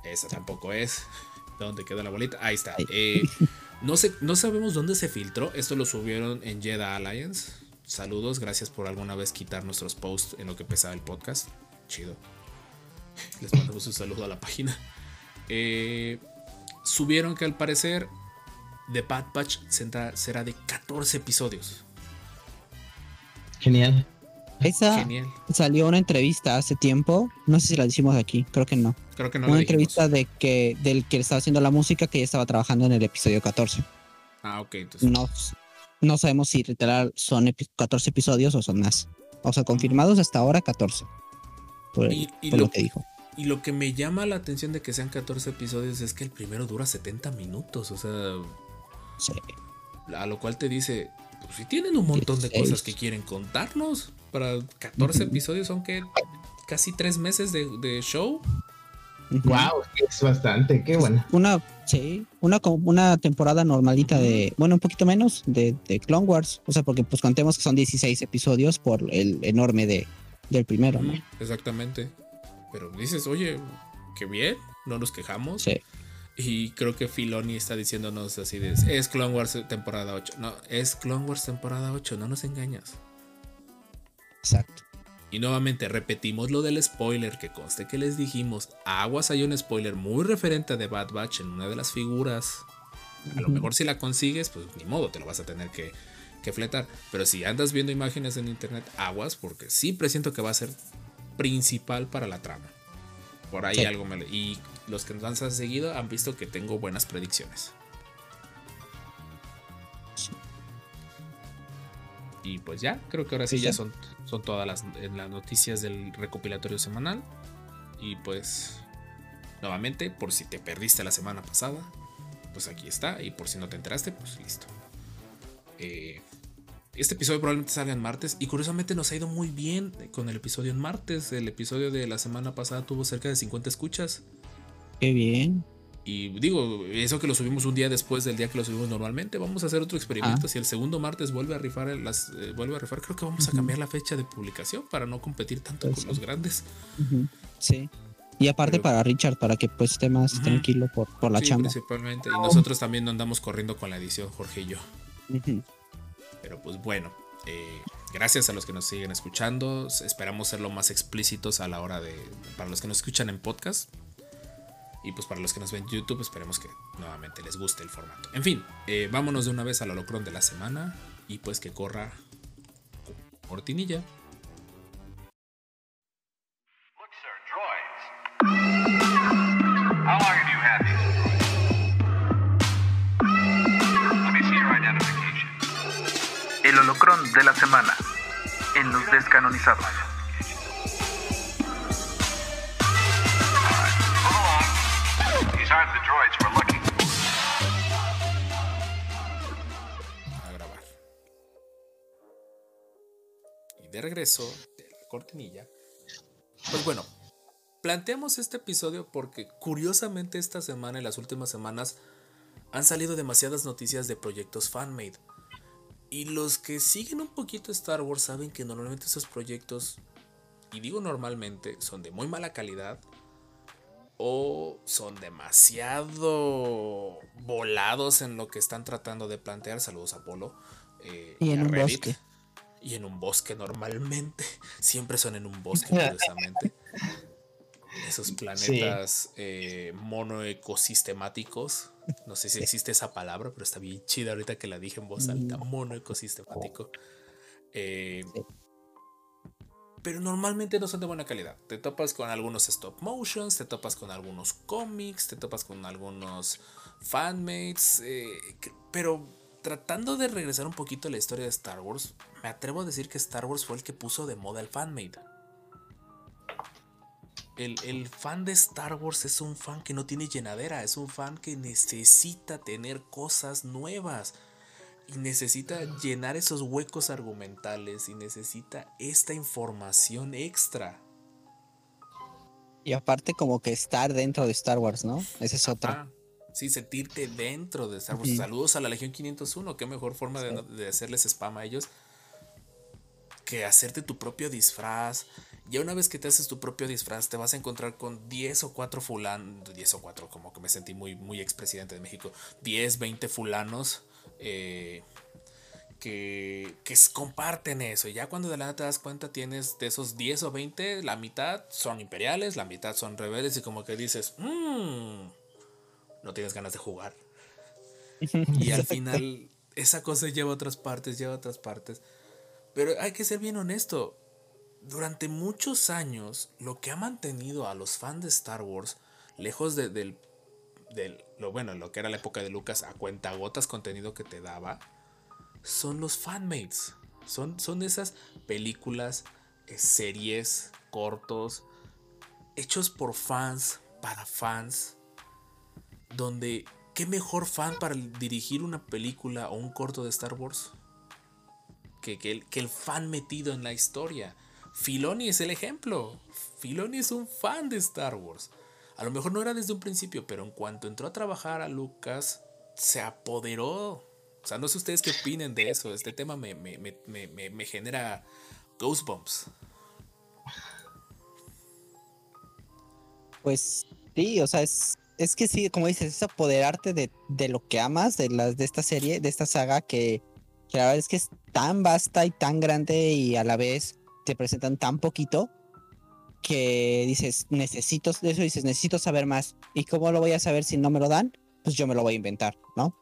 Esa tampoco es. ¿Dónde quedó la bolita? Ahí está. Ahí. Eh, no, sé, no sabemos dónde se filtró. Esto lo subieron en Jedi Alliance. Saludos, gracias por alguna vez quitar nuestros posts en lo que pesaba el podcast. Chido. Les mandamos un saludo a la página. Eh, subieron que al parecer The Bad será será de 14 episodios. Genial. Esa Genial. salió una entrevista hace tiempo. No sé si la hicimos aquí, creo que no. Creo que no una entrevista de que del que estaba haciendo la música que ya estaba trabajando en el episodio 14. Ah, ok. Entonces, No, no sabemos si literal son epi- 14 episodios o son más. O sea, confirmados hasta ahora 14. Por, Y- y por lo- lo que dijo. Y lo que me llama la atención de que sean 14 episodios es que el primero dura 70 minutos. O sea, Sí. a lo cual te dice, pues si tienen un montón de 16. cosas que quieren contarnos. Para 14 Ujú. episodios son que casi 3 meses de, de show. Wow, es bastante, qué bueno. Una, sí, una, una temporada normalita de, bueno, un poquito menos de, de Clone Wars. O sea, porque pues contemos que son 16 episodios por el enorme de, del primero, ¿no? Exactamente. Pero dices, oye, qué bien, no nos quejamos. Sí. Y creo que Filoni está diciéndonos así de, es Clone Wars temporada 8. No, es Clone Wars temporada 8, no nos engañas. Exacto. Y nuevamente repetimos lo del spoiler que conste que les dijimos. Aguas hay un spoiler muy referente a The Bad Batch en una de las figuras. A lo mejor si la consigues, pues ni modo, te lo vas a tener que, que fletar. Pero si andas viendo imágenes en internet, aguas, porque sí presiento que va a ser principal para la trama. Por ahí Sí. algo me... Y los que nos han seguido han visto que tengo buenas predicciones. Y pues ya, creo que ahora sí ya ya. son, son todas las, en las noticias del recopilatorio semanal. Y pues, nuevamente, por si te perdiste la semana pasada, pues aquí está. Y por si no te enteraste, pues listo. Eh, este episodio probablemente salga en martes. Y curiosamente nos ha ido muy bien con el episodio en martes. El episodio de la semana pasada tuvo cerca de 50 escuchas. Qué bien. Y digo, eso que lo subimos un día después del día que lo subimos normalmente, vamos a hacer otro experimento. Ah. Si el segundo martes vuelve a rifar las eh, vuelve a rifar, creo que vamos a cambiar la fecha de publicación para no competir tanto Pues con sí. los grandes. Sí. Y aparte Pero- para Richard, para que pues esté más tranquilo por, por la Sí, chamba. principalmente. Y nosotros también no andamos corriendo con la edición, Jorge y yo. Pero pues bueno, eh, gracias a los que nos siguen escuchando. Esperamos ser lo más explícitos a la hora de. Para los que nos escuchan en podcast. Y pues para los que nos ven en YouTube, esperemos que nuevamente les guste el formato. En fin, eh, vámonos de una vez al holocron de la semana. Y pues que corra cortinilla. El holocrón de la semana en los descanonizados. A grabar. Y de regreso de la cortinilla. Pues bueno, planteamos este episodio porque curiosamente esta semana y las últimas semanas han salido demasiadas noticias de proyectos fanmade. Y los que siguen un poquito Star Wars saben que normalmente esos proyectos, y digo normalmente, son de muy mala calidad o son demasiado volados en lo que están tratando de plantear. Saludos a Polo. eh, Y en a un Reddit. bosque. Y en un bosque normalmente. Siempre son en un bosque, curiosamente. Esos planetas eh, monoecosistemáticos. No sé si existe esa palabra, pero está bien chida ahorita que la dije en voz alta. Monoecosistemático. Eh, Sí. Pero normalmente no son de buena calidad. Te topas con algunos stop motions, te topas con algunos cómics, te topas con algunos fanmates. eh, pero tratando de regresar un poquito a la historia de Star Wars, me atrevo a decir que Star Wars fue el que puso de moda el fanmade. El, el fan de Star Wars es un fan que no tiene llenadera, es un fan que necesita tener cosas nuevas y necesita llenar esos huecos argumentales y necesita esta información extra. Y aparte como que estar dentro de Star Wars, ¿no? Esa es otra. Ah, sí, sentirte dentro de Star Wars. Saludos a la Legión 501. Qué mejor forma de, de hacerles spam a ellos que hacerte tu propio disfraz. Ya una vez que te haces tu propio disfraz, te vas a encontrar con 10 o 4 fulanos. 10 o 4, como que me sentí muy, muy expresidente de México. 10, 20 fulanos. Eh, que, que comparten eso. Y ya cuando de la nada te das cuenta, tienes de esos 10 o 20, la mitad son imperiales, la mitad son rebeldes. Y como que dices, "Mm, no tienes ganas de jugar. Y al final, esa cosa lleva a otras partes, lleva a otras partes. Pero hay que ser bien honesto. Durante muchos años, lo que ha mantenido a los fans de Star Wars, lejos de- del, del- lo bueno, lo que era la época de Lucas, a cuentagotas contenido que te daba, son los fanmates. Son, son esas películas, eh, series, cortos, hechos por fans, para fans, donde qué mejor fan para dirigir una película o un corto de Star Wars que, que el, que el fan metido en la historia. Filoni es el ejemplo. Filoni es un fan de Star Wars. A lo mejor no era desde un principio, pero en cuanto entró a trabajar a Lucas, se apoderó. O sea, no sé ustedes qué opinen de eso. Este tema me, me, me, me, me- genera goosebumps. Pues sí, o sea, es, es que sí, como dices, es apoderarte de, de lo que amas, de, las de esta serie, de esta saga, que la verdad es que es tan vasta y tan grande y a la vez te presentan tan poquito que dices, necesito, de eso dices, necesito saber más. ¿Y cómo lo voy a saber si no me lo dan? Pues yo me lo voy a inventar, ¿no?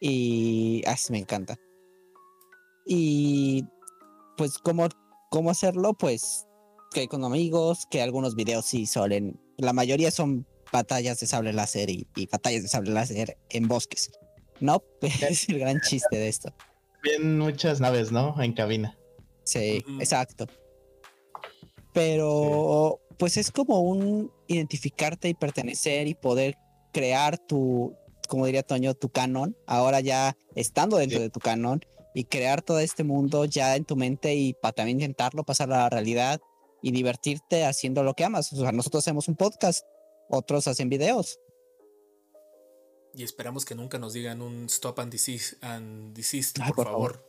Y así me encanta. Y pues, ¿cómo, cómo hacerlo? Pues que con amigos, que algunos videos sí suelen, la mayoría son batallas de sable láser y, y batallas de sable láser en bosques. No, es el gran chiste de esto. Bien muchas naves, ¿no? En cabina. Sí, exacto. Pero pues es como un identificarte y pertenecer y poder crear tu, como diría Toño, tu canon, ahora ya estando dentro Sí. de tu canon y crear todo este mundo ya en tu mente y para también intentarlo pasar a la realidad y divertirte haciendo lo que amas. O sea, nosotros hacemos un podcast, otros hacen videos. Y esperamos que nunca nos digan un stop and desist, and desist, Ay, por, por favor.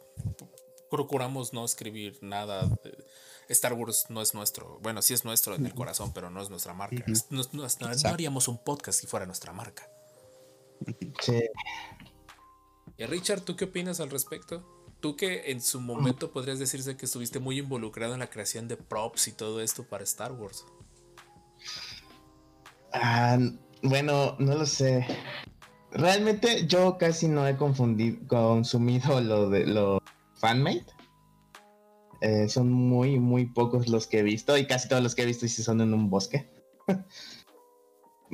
Procuramos no escribir nada. de- Star Wars no es nuestro. Bueno, sí es nuestro en el corazón, pero no es nuestra marca. No, no- no- no Exacto. haríamos un podcast si fuera nuestra marca. Sí. Y Richard, ¿tú qué opinas al respecto? Tú que en su momento podrías decirse que estuviste muy involucrado en la creación de props y todo esto para Star Wars. Ah, bueno, no lo sé. Realmente yo casi no he confundido, consumido lo de lo fanmade. Eh, son muy, muy pocos los que he visto y casi todos los que he visto sí son en un bosque.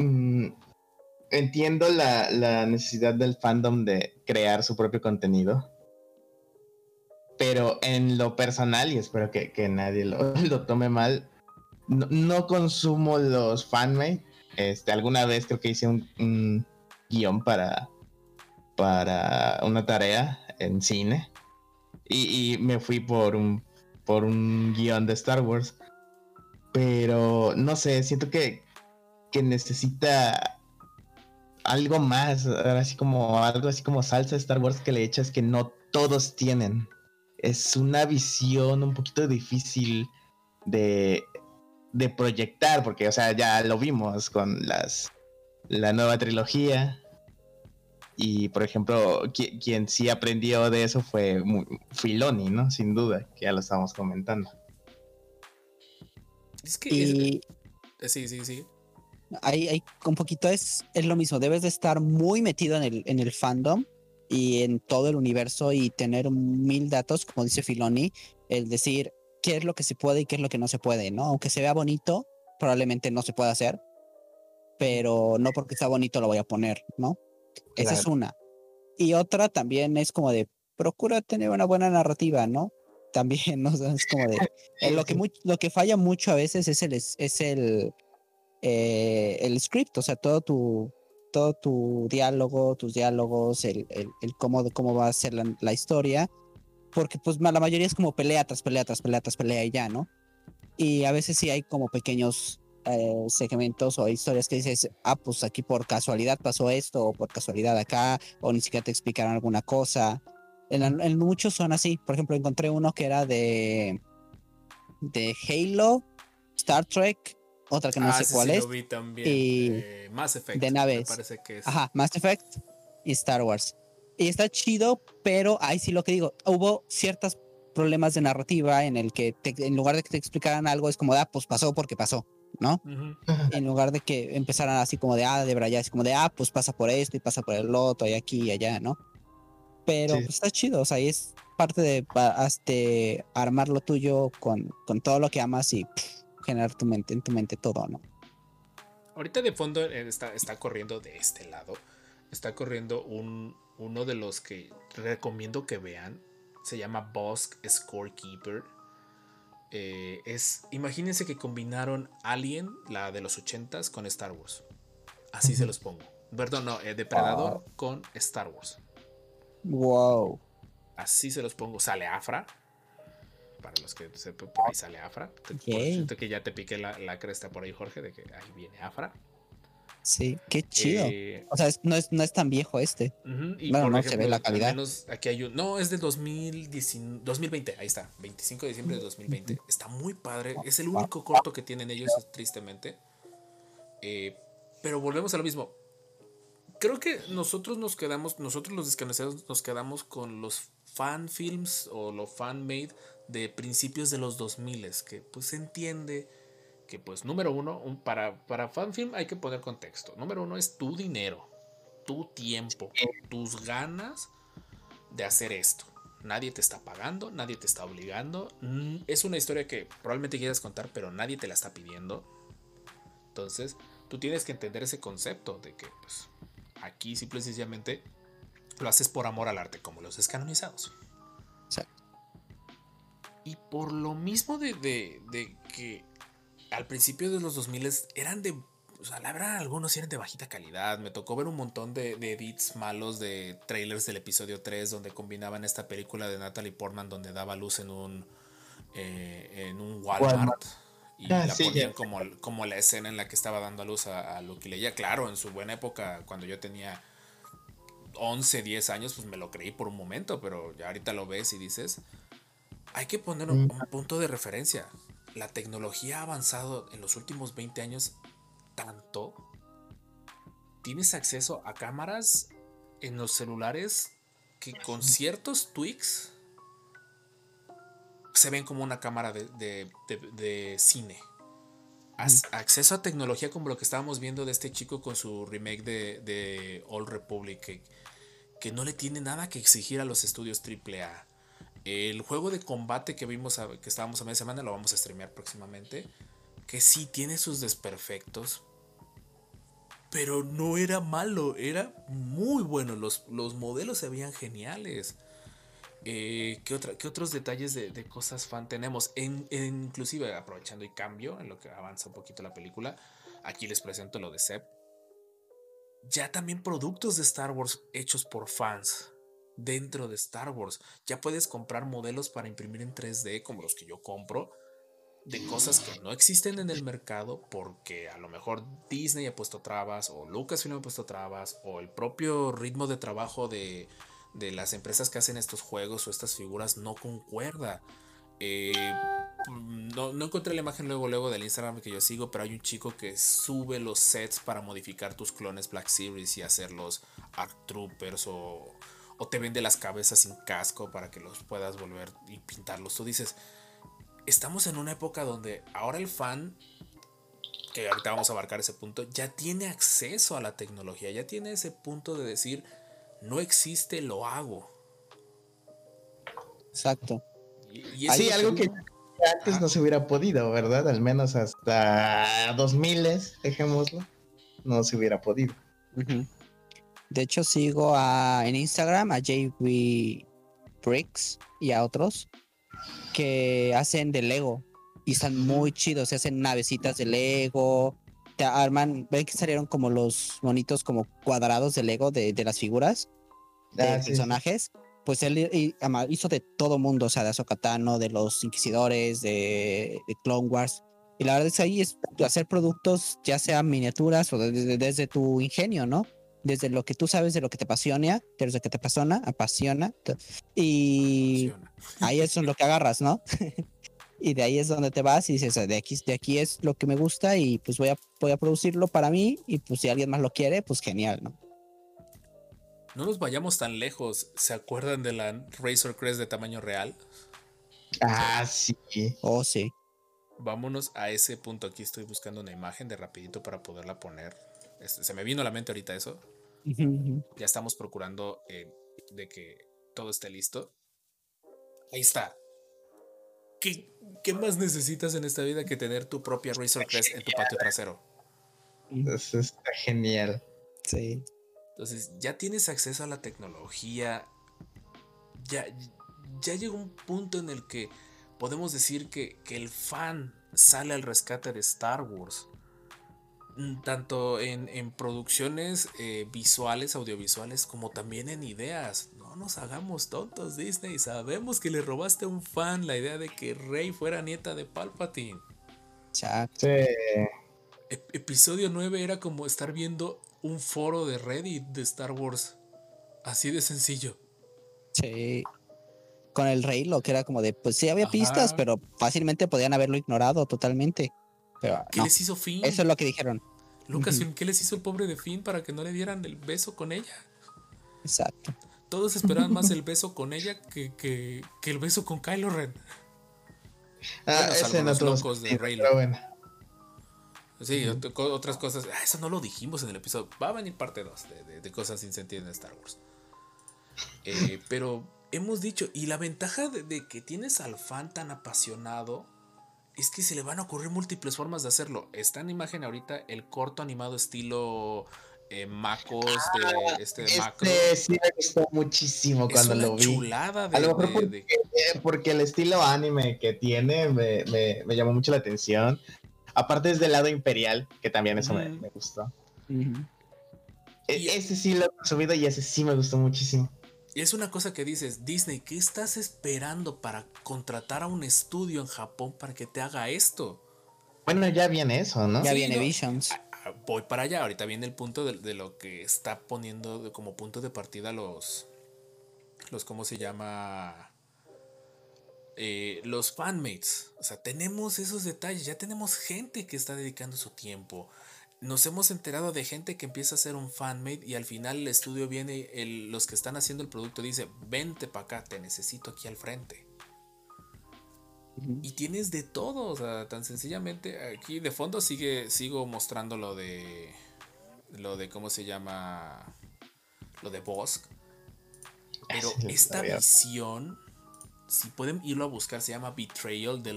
Mm, entiendo la, la necesidad del fandom de crear su propio contenido. Pero en lo personal, y espero que, que nadie lo, lo tome mal, no, no consumo los fanmade. Este, alguna vez creo que hice un, un guion para, para una tarea en cine. Y, y me fui por un, por un guion de Star Wars. Pero no sé, siento que, que necesita algo más, así como algo así como salsa de Star Wars que le echas que no todos tienen. Es una visión un poquito difícil de, de proyectar, porque, o sea, ya lo vimos con las la nueva trilogía. Y, por ejemplo, qui- quien sí aprendió de eso fue Filoni, ¿no? Sin duda, que ya lo estábamos comentando. Es que. Y es- sí, sí, sí. ahí, ahí un poquito es, es lo mismo, debes de estar muy metido en el, en el fandom y en todo el universo y tener mil datos, como dice Filoni, el decir qué es lo que se puede y qué es lo que no se puede, ¿no? Aunque se vea bonito, probablemente no se pueda hacer, pero no porque está bonito lo voy a poner, ¿no? Esa es una. Y otra también es como de, procura tener una buena narrativa, ¿no? También, ¿no? Es como de, eh, lo, que lo que falla mucho a veces es el, es, el, eh, el script, o sea, todo tu, todo tu diálogo, tus diálogos, el, el, el cómo, cómo va a ser la, la historia, porque pues la mayoría es como pelea tras pelea tras pelea tras pelea y ya, ¿no? Y a veces sí hay como pequeños eh, segmentos o historias que dices, ah, pues aquí por casualidad pasó esto, o por casualidad acá, o ni siquiera te explicaron alguna cosa. En, en muchos son así. Por ejemplo, encontré uno que era de, de Halo, Star Trek, otra que no Ah, sé ese cuál sí es. lo vi también. y eh, Mass Effect. de Me naves. parece que es. Ajá, Mass Effect y Star Wars. Y está chido, pero ahí sí lo que digo, hubo ciertos problemas de narrativa en el que te- en lugar de que te explicaran algo es como ah, pues pasó porque pasó, ¿no? En lugar de que empezaran así como de, ah, de brayar, así como de, ah, pues pasa por esto y pasa por el otro y aquí y allá, ¿no? Pero Sí. pues, está chido, o sea, y es parte de este, armar lo tuyo con, con todo lo que amas y pff, generar tu mente, en tu mente todo, ¿no? Ahorita de fondo eh, está, está corriendo de este lado. Está corriendo un, uno de los que recomiendo que vean. Se llama Bosk Scorekeeper. Eh, es, imagínense que combinaron Alien, la de los 80s, con Star Wars. Así se los pongo. Perdón, no, eh, Depredador con Star Wars. Wow. Así se los pongo. Sale Afra. Para los que sepan, por ahí sale Afra. Te- por Ok. cierto que ya te piqué la, la cresta por ahí, Jorge, de que ahí viene Afra. Sí, qué chido. Eh, O sea, es- no, es, no es tan viejo este. Ujú, y Bueno, por no se ve la al calidad. menos aquí hay un. No, es del 2019 2020. Ahí está. 25 de diciembre de 2020. Está muy padre. Es el único corto que tienen ellos, tristemente. Eh, pero volvemos a lo mismo. Creo que nosotros nos quedamos, nosotros los descansados nos quedamos con los fan films o lo fan made de principios de los 2000 que pues se entiende que pues número uno, un- para, para fan film hay que poner contexto. Número uno es tu dinero, tu tiempo, tus ganas de hacer esto. Nadie te está pagando, nadie te está obligando. Mm, Es una historia que probablemente quieras contar, pero nadie te la está pidiendo. Entonces, tú tienes que entender ese concepto de que, pues, aquí simple y sencillamente lo haces por amor al arte, como los descanonizados. Exacto. Y por lo mismo de, de- de que al principio de los 2000 eran de. O sea, la verdad, algunos eran de bajita calidad. Me tocó ver un montón de, de edits malos de trailers del episodio 3 donde combinaban esta película de Natalie Portman donde daba luz en un, eh, en un Walmart. Walmart. Y Ah, la sí, ponían como, como la escena en la que estaba dando a luz a, a Luke Leia. Claro, en su buena época, cuando yo tenía 11, 10 años, pues me lo creí por un momento, pero ya ahorita lo ves y dices, hay que poner un, un punto de referencia. La tecnología ha avanzado en los últimos 20 años tanto. Tienes acceso a cámaras en los celulares que con ciertos tweaks se ven como una cámara de, de- de- de cine. As- acceso a tecnología como lo que estábamos viendo de este chico con su remake de, Old Republic, que, que no le tiene nada que exigir a los estudios AAA. El juego de combate que vimos, a- que estábamos a media semana, lo vamos a streamear próximamente. Que sí tiene sus desperfectos. Pero no era malo, era muy bueno. Los, los modelos se veían geniales. Eh, ¿qué, otra- qué otros detalles de, de cosas fan tenemos? En, inclusive aprovechando y cambio en lo que avanza un poquito la película. Aquí les presento lo de Seb. Ya también productos de Star Wars hechos por fans dentro de Star Wars. Ya puedes comprar modelos para imprimir en 3D como los que yo compro. de cosas que no existen en el mercado porque a lo mejor Disney ha puesto trabas o Lucasfilm ha puesto trabas o el propio ritmo de trabajo de, de las empresas que hacen estos juegos o estas figuras no concuerda. Eh, no, no encontré la imagen luego, luego del Instagram que yo sigo, pero hay un chico que sube los sets para modificar tus clones Black Series y hacerlos Arc Troopers o, o te vende las cabezas sin casco para que los puedas volver y pintarlos. Tú dices, estamos en una época donde ahora el fan, que ahorita vamos a abarcar ese punto, ya tiene acceso a la tecnología, ya tiene ese punto de decir, no existe, lo hago. Exacto. Y, y eso Sí, es algo que antes no se hubiera podido, ¿verdad? Al menos hasta 2000, dejémoslo, no se hubiera podido. Ujú. De hecho, sigo a, en Instagram a JB Bricks y a otros que hacen de Lego y están muy chidos. Se hacen navecitas de Lego, te arman, ven que salieron como los monitos como cuadrados de Lego de, de las figuras de Ah, sí. personajes. Pues él hizo de todo mundo, o sea, de Azokatano, de los Inquisidores, de, de Clone Wars. Y la verdad es que ahí es hacer productos, ya sean miniaturas o desde, desde tu ingenio, ¿no? Desde lo que tú sabes, de lo que te apasiona, desde lo que te apasiona, apasiona. Y ahí es lo que agarras, ¿no? y de ahí es donde te vas y dices, de aquí, de aquí es lo que me gusta y pues voy a, voy a producirlo para mí y pues si alguien más lo quiere, pues genial, ¿no? No nos vayamos tan lejos. ¿Se acuerdan de la Razor Crest de tamaño real? Ah, sí. Oh, sí. Vámonos a ese punto. Aquí estoy buscando una imagen de rapidito para poderla poner. Este, se me vino a la mente ahorita eso. Ya estamos procurando eh, de que todo esté listo. Ahí está. ¿Qué, qué más necesitas en esta vida que tener tu propia Razor Crest en tu patio trasero? Eso está genial. Sí. Entonces, ya tienes acceso a la tecnología. Ya, ya llegó un punto en el que podemos decir que, que el fan sale al rescate de Star Wars. Mm, Tanto en, en producciones eh, visuales, audiovisuales, como también en ideas. No nos hagamos tontos, Disney. Sabemos que le robaste a un fan la idea de que Rey fuera nieta de Palpatine. Ep- episodio 9 era como estar viendo un foro de Reddit de Star Wars. Así de sencillo. Sí. Con el rey, lo que era como de, pues sí había Ajá. pistas, pero fácilmente podían haberlo ignorado totalmente. Pero ¿Qué no, les hizo Finn? eso es lo que dijeron. Lucasfilm, ¿qué les hizo el pobre de Finn para que no le dieran el beso con ella? Exacto. Todos esperaban más el beso con ella que, que, que el beso con Kylo Ren. Ah, Bueno, ese no los tuvo locos de pero bueno. Sí, otras cosas. Ah, eso no lo dijimos en el episodio. Va a venir parte 2 de, de- de cosas sin sentido en Star Wars. Eh, pero hemos dicho, y la ventaja de, de que tienes al fan tan apasionado es que se le van a ocurrir múltiples formas de hacerlo. Está en imagen ahorita el corto animado estilo eh, Macos de este de Macro. Este sí me gustó muchísimo Es cuando una lo vi. chulada de, A lo mejor de- porque, de- eh, porque el estilo anime que tiene me, me- me llamó mucho la atención. Aparte es del lado imperial, que también eso me, gustó. E- ese sí lo he subido y ese sí me gustó muchísimo. Y es una cosa que dices, Disney, ¿qué estás esperando para contratar a un estudio en Japón para que te haga esto? Bueno, ya viene eso, ¿no? Ya Sí, viene no. Visions. Voy para allá, ahorita viene el punto de, de lo que está poniendo como punto de partida los, los ¿cómo se llama? Eh, los fanmates. O sea, tenemos esos detalles, ya tenemos gente que está dedicando su tiempo. Nos hemos enterado de gente que empieza a hacer un fanmate y al final el estudio viene, el- los que están haciendo el producto dice, vente para acá, te necesito aquí al frente. Y tienes de todo, o sea, tan sencillamente aquí de fondo sigue sigo mostrando lo de lo de cómo se llama lo de Bosk. Pero esta visión si pueden irlo a buscar se llama Betrayal de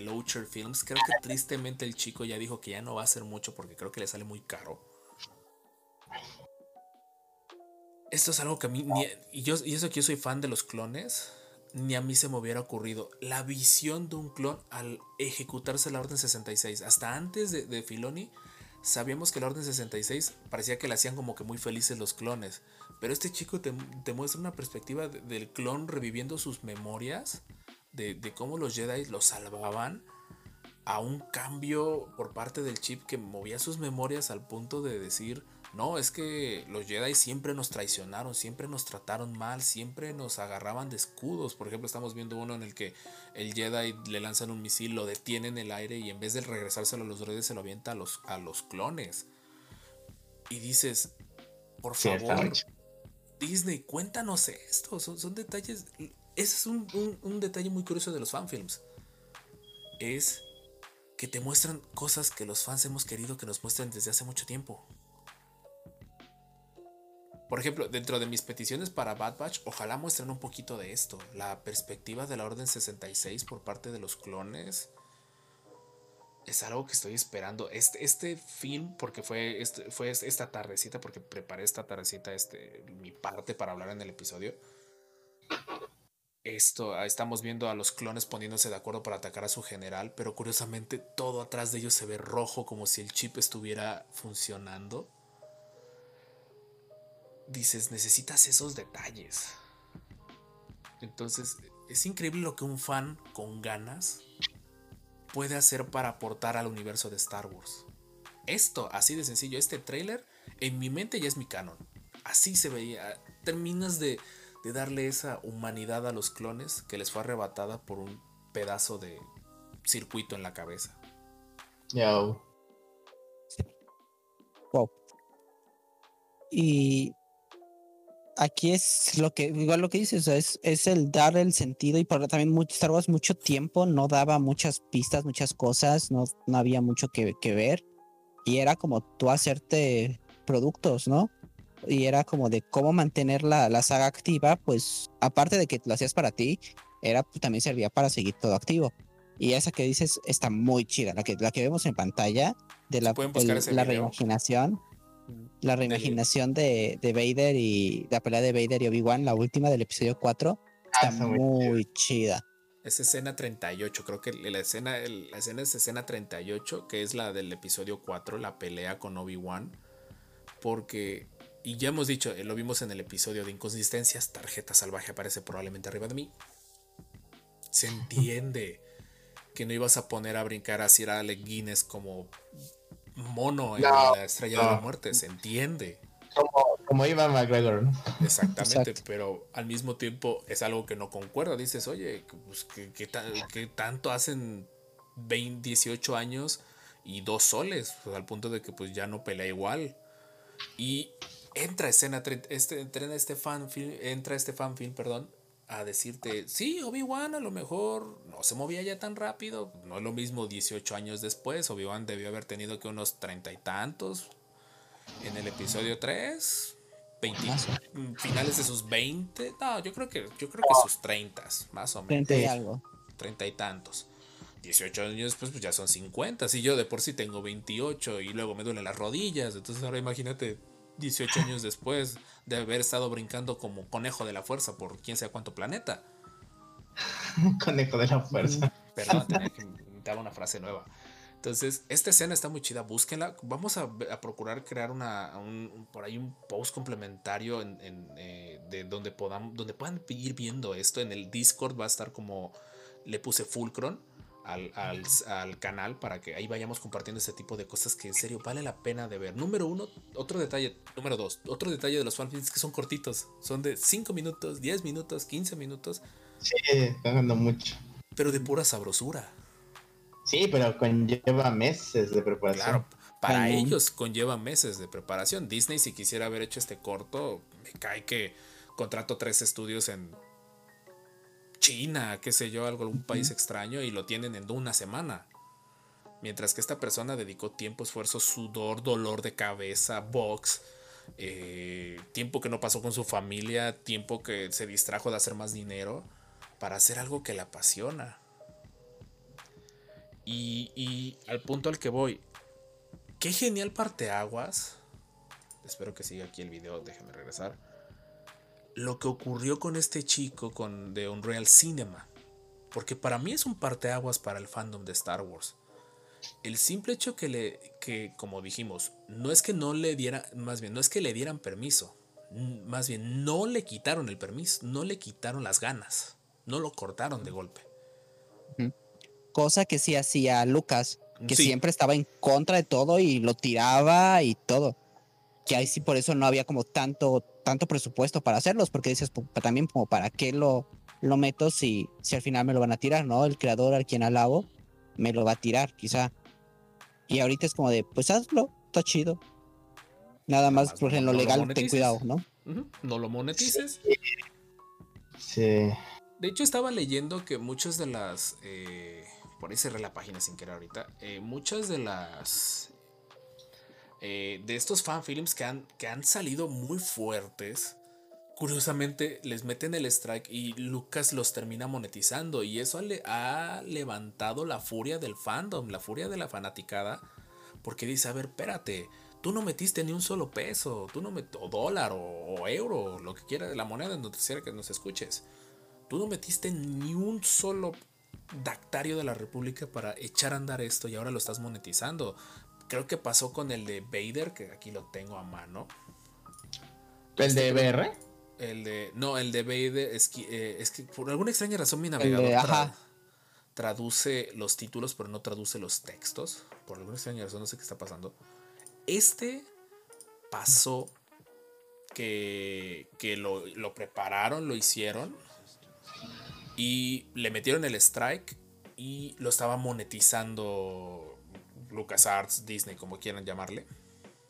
Locher, Films. Creo que tristemente el chico ya dijo que ya no va a hacer mucho porque creo que le sale muy caro. Esto es algo que a mí ni- y yo y eso que yo soy fan de los clones ni a mí se me hubiera ocurrido. La visión de un clon al ejecutarse la Orden 66. Hasta antes de, Filoni, sabíamos que la Orden 66 parecía que le hacían como que muy felices los clones. Pero este chico te, te muestra una perspectiva de- del clon reviviendo sus memorias, de, de cómo los Jedi lo salvaban. a un cambio por parte del chip que movía sus memorias al punto de decir, no, es que los Jedi siempre nos traicionaron, siempre nos trataron mal, siempre nos agarraban de escudos. Por ejemplo, estamos viendo uno en el que el Jedi le lanzan un misil, lo detiene en el aire y en vez de regresárselo a los droides se lo avienta a los, a los clones. Y dices, por favor. Disney, cuéntanos esto. Son, detalles. Ese es un, un- un detalle muy curioso de los fanfilms. Es que te muestran cosas que los fans hemos querido que nos muestren desde hace mucho tiempo. Por ejemplo, dentro de mis peticiones para Bad Batch, ojalá muestren un poquito de esto. La perspectiva de la Orden 66 por parte de los clones. Es algo que estoy esperando. Este, este film, porque fue, este, fue esta tardecita, porque preparé esta tardecita, este, mi parte para hablar en el episodio. Esto, ah, estamos viendo a los clones poniéndose de acuerdo para atacar a su general, pero curiosamente todo atrás de ellos se ve rojo, como si el chip estuviera funcionando. Dices, necesitas esos detalles. Entonces, es increíble lo que un fan con ganas puede hacer para aportar al universo de Star Wars. Esto, así de sencillo, este tráiler, en mi mente ya es mi canon. Así se veía. Terminas de, de darle esa humanidad a los clones que les fue arrebatada por un pedazo de circuito en la cabeza. Yo. Wow. Y aquí es lo que, igual lo que dices, es, es el dar el sentido y por también mucho, Star Wars mucho tiempo no daba muchas pistas, muchas cosas, no, no había mucho que, que ver. Y era como tú hacerte productos, ¿no? Y era como de cómo mantener la, la saga activa, pues aparte de que lo hacías para ti, era pues, también servía para seguir todo activo. Y esa que dices está muy chida, la que, la que vemos en pantalla de la, el- la reimaginación. La reimaginación de, de Vader y la pelea de Vader y Obi-Wan, la última del episodio 4, Ah, está muy chida. Es escena 38, creo que la escena, la escena es escena 38, que es la del episodio 4, la pelea con Obi-Wan. Porque, y ya hemos dicho, eh, lo vimos en el episodio de inconsistencias, tarjeta salvaje aparece probablemente arriba de mí. Se entiende que no ibas a poner a brincar a Sir Alec Guinness como mono en No, la estrella de la muerte, se entiende. Como, como Ivan McGregor, ¿no? Exactamente, Exacto. pero al mismo tiempo es algo que no concuerda. Dices, oye, pues, ¿qué, qué ta- qué tanto hacen 20, 18 años y dos soles? Pues, al punto de que pues ya no pelea igual. Y entra escena, este, entra este fanfilm, entra este fanfilm, perdón, a decirte, sí, Obi-Wan a lo mejor no se movía ya tan rápido. No es lo mismo 18 años después. Obi-Wan debió haber tenido que unos treinta y tantos. En el episodio 3, 20, Más o- mm, finales de sus 20. No, yo creo que, yo creo que sus 30, más o menos. 30 y algo. 30 y tantos. 18 años después, pues ya son 50. Si yo de por sí tengo 28 y luego me duelen las rodillas. Entonces ahora imagínate 18 años después de haber estado brincando como conejo de la fuerza por quién sabe cuánto planeta. Conejo de la fuerza. Perdón, tenía que inventar una frase nueva. Entonces, esta escena está muy chida, búsquenla. Vamos a, a procurar crear una, un- un- por ahí un post complementario en, en, eh, de donde, podamos, donde puedan ir viendo esto. En el Discord va a estar como le puse Fulcron al, al, al canal para que ahí vayamos compartiendo ese tipo de cosas que en serio vale la pena de ver. Número uno, otro detalle, número dos, otro detalle de los fanfilms es que son cortitos. Son de 5 minutos, 10 minutos, 15 minutos, Sí, dando mucho. pero de pura sabrosura. Sí, pero conlleva meses de preparación. Claro, para ellos conlleva meses de preparación. Disney, si quisiera haber hecho este corto, me cae que contrato tres estudios en China, qué sé yo, algo, algún país extraño, y lo tienen en una semana. Mientras que esta persona dedicó tiempo, esfuerzo, sudor, dolor de cabeza, box, eh, tiempo que no pasó con su familia, tiempo que se distrajo de hacer más dinero para hacer algo que le apasiona. Y, y al punto al que voy, qué genial parteaguas. Espero que siga aquí el video, déjenme regresar. Lo que ocurrió con este chico con, de Unreal Cinema. Porque para mí es un parteaguas para el fandom de Star Wars. El simple hecho que le, que como dijimos, no es que no le diera, más bien, no es que le dieran permiso. Más bien, no le quitaron el permiso, no le quitaron las ganas. No lo cortaron de golpe. cosa que sí hacía Lucas, que Sí. siempre estaba en contra de todo y lo tiraba y todo. Que ahí sí por eso no había como tanto, tanto presupuesto para hacerlos, porque dices también como para qué lo, lo meto si, si al final me lo van a tirar, ¿no? El creador al quien alabo me lo va a tirar, quizá. Y ahorita es como de, pues hazlo, está chido. Nada más, más no- en lo no lo legal, ten cuidado, ¿no? No lo monetices. Sí. De hecho, estaba leyendo que muchas de las. eh, por ahí cerré la página sin querer ahorita. eh, muchas de las. Eh, de estos fanfilms que han, que han salido muy fuertes. Curiosamente, les meten el strike y Lucas los termina monetizando. Y eso ha levantado la furia del fandom, la furia de la fanaticada. Porque dice: A ver, espérate. Tú no metiste ni un solo peso, tú no o dólar, o, o euro, lo que quiera de la moneda en donde sea que nos escuches. Tú no metiste ni un solo dactario de la República para echar a andar esto y ahora lo estás monetizando. Creo que pasó con el de Vader, que aquí lo tengo a mano. ¿El de BR? El de. No, el de Vader es que, eh, es que por alguna extraña razón mi navegador de- tra- ajá. traduce los títulos, pero no traduce los textos. Por alguna extraña razón, no sé qué está pasando. Este pasó que, que lo, lo prepararon, lo hicieron y le metieron el strike y lo estaba monetizando LucasArts, Disney, como quieran llamarle.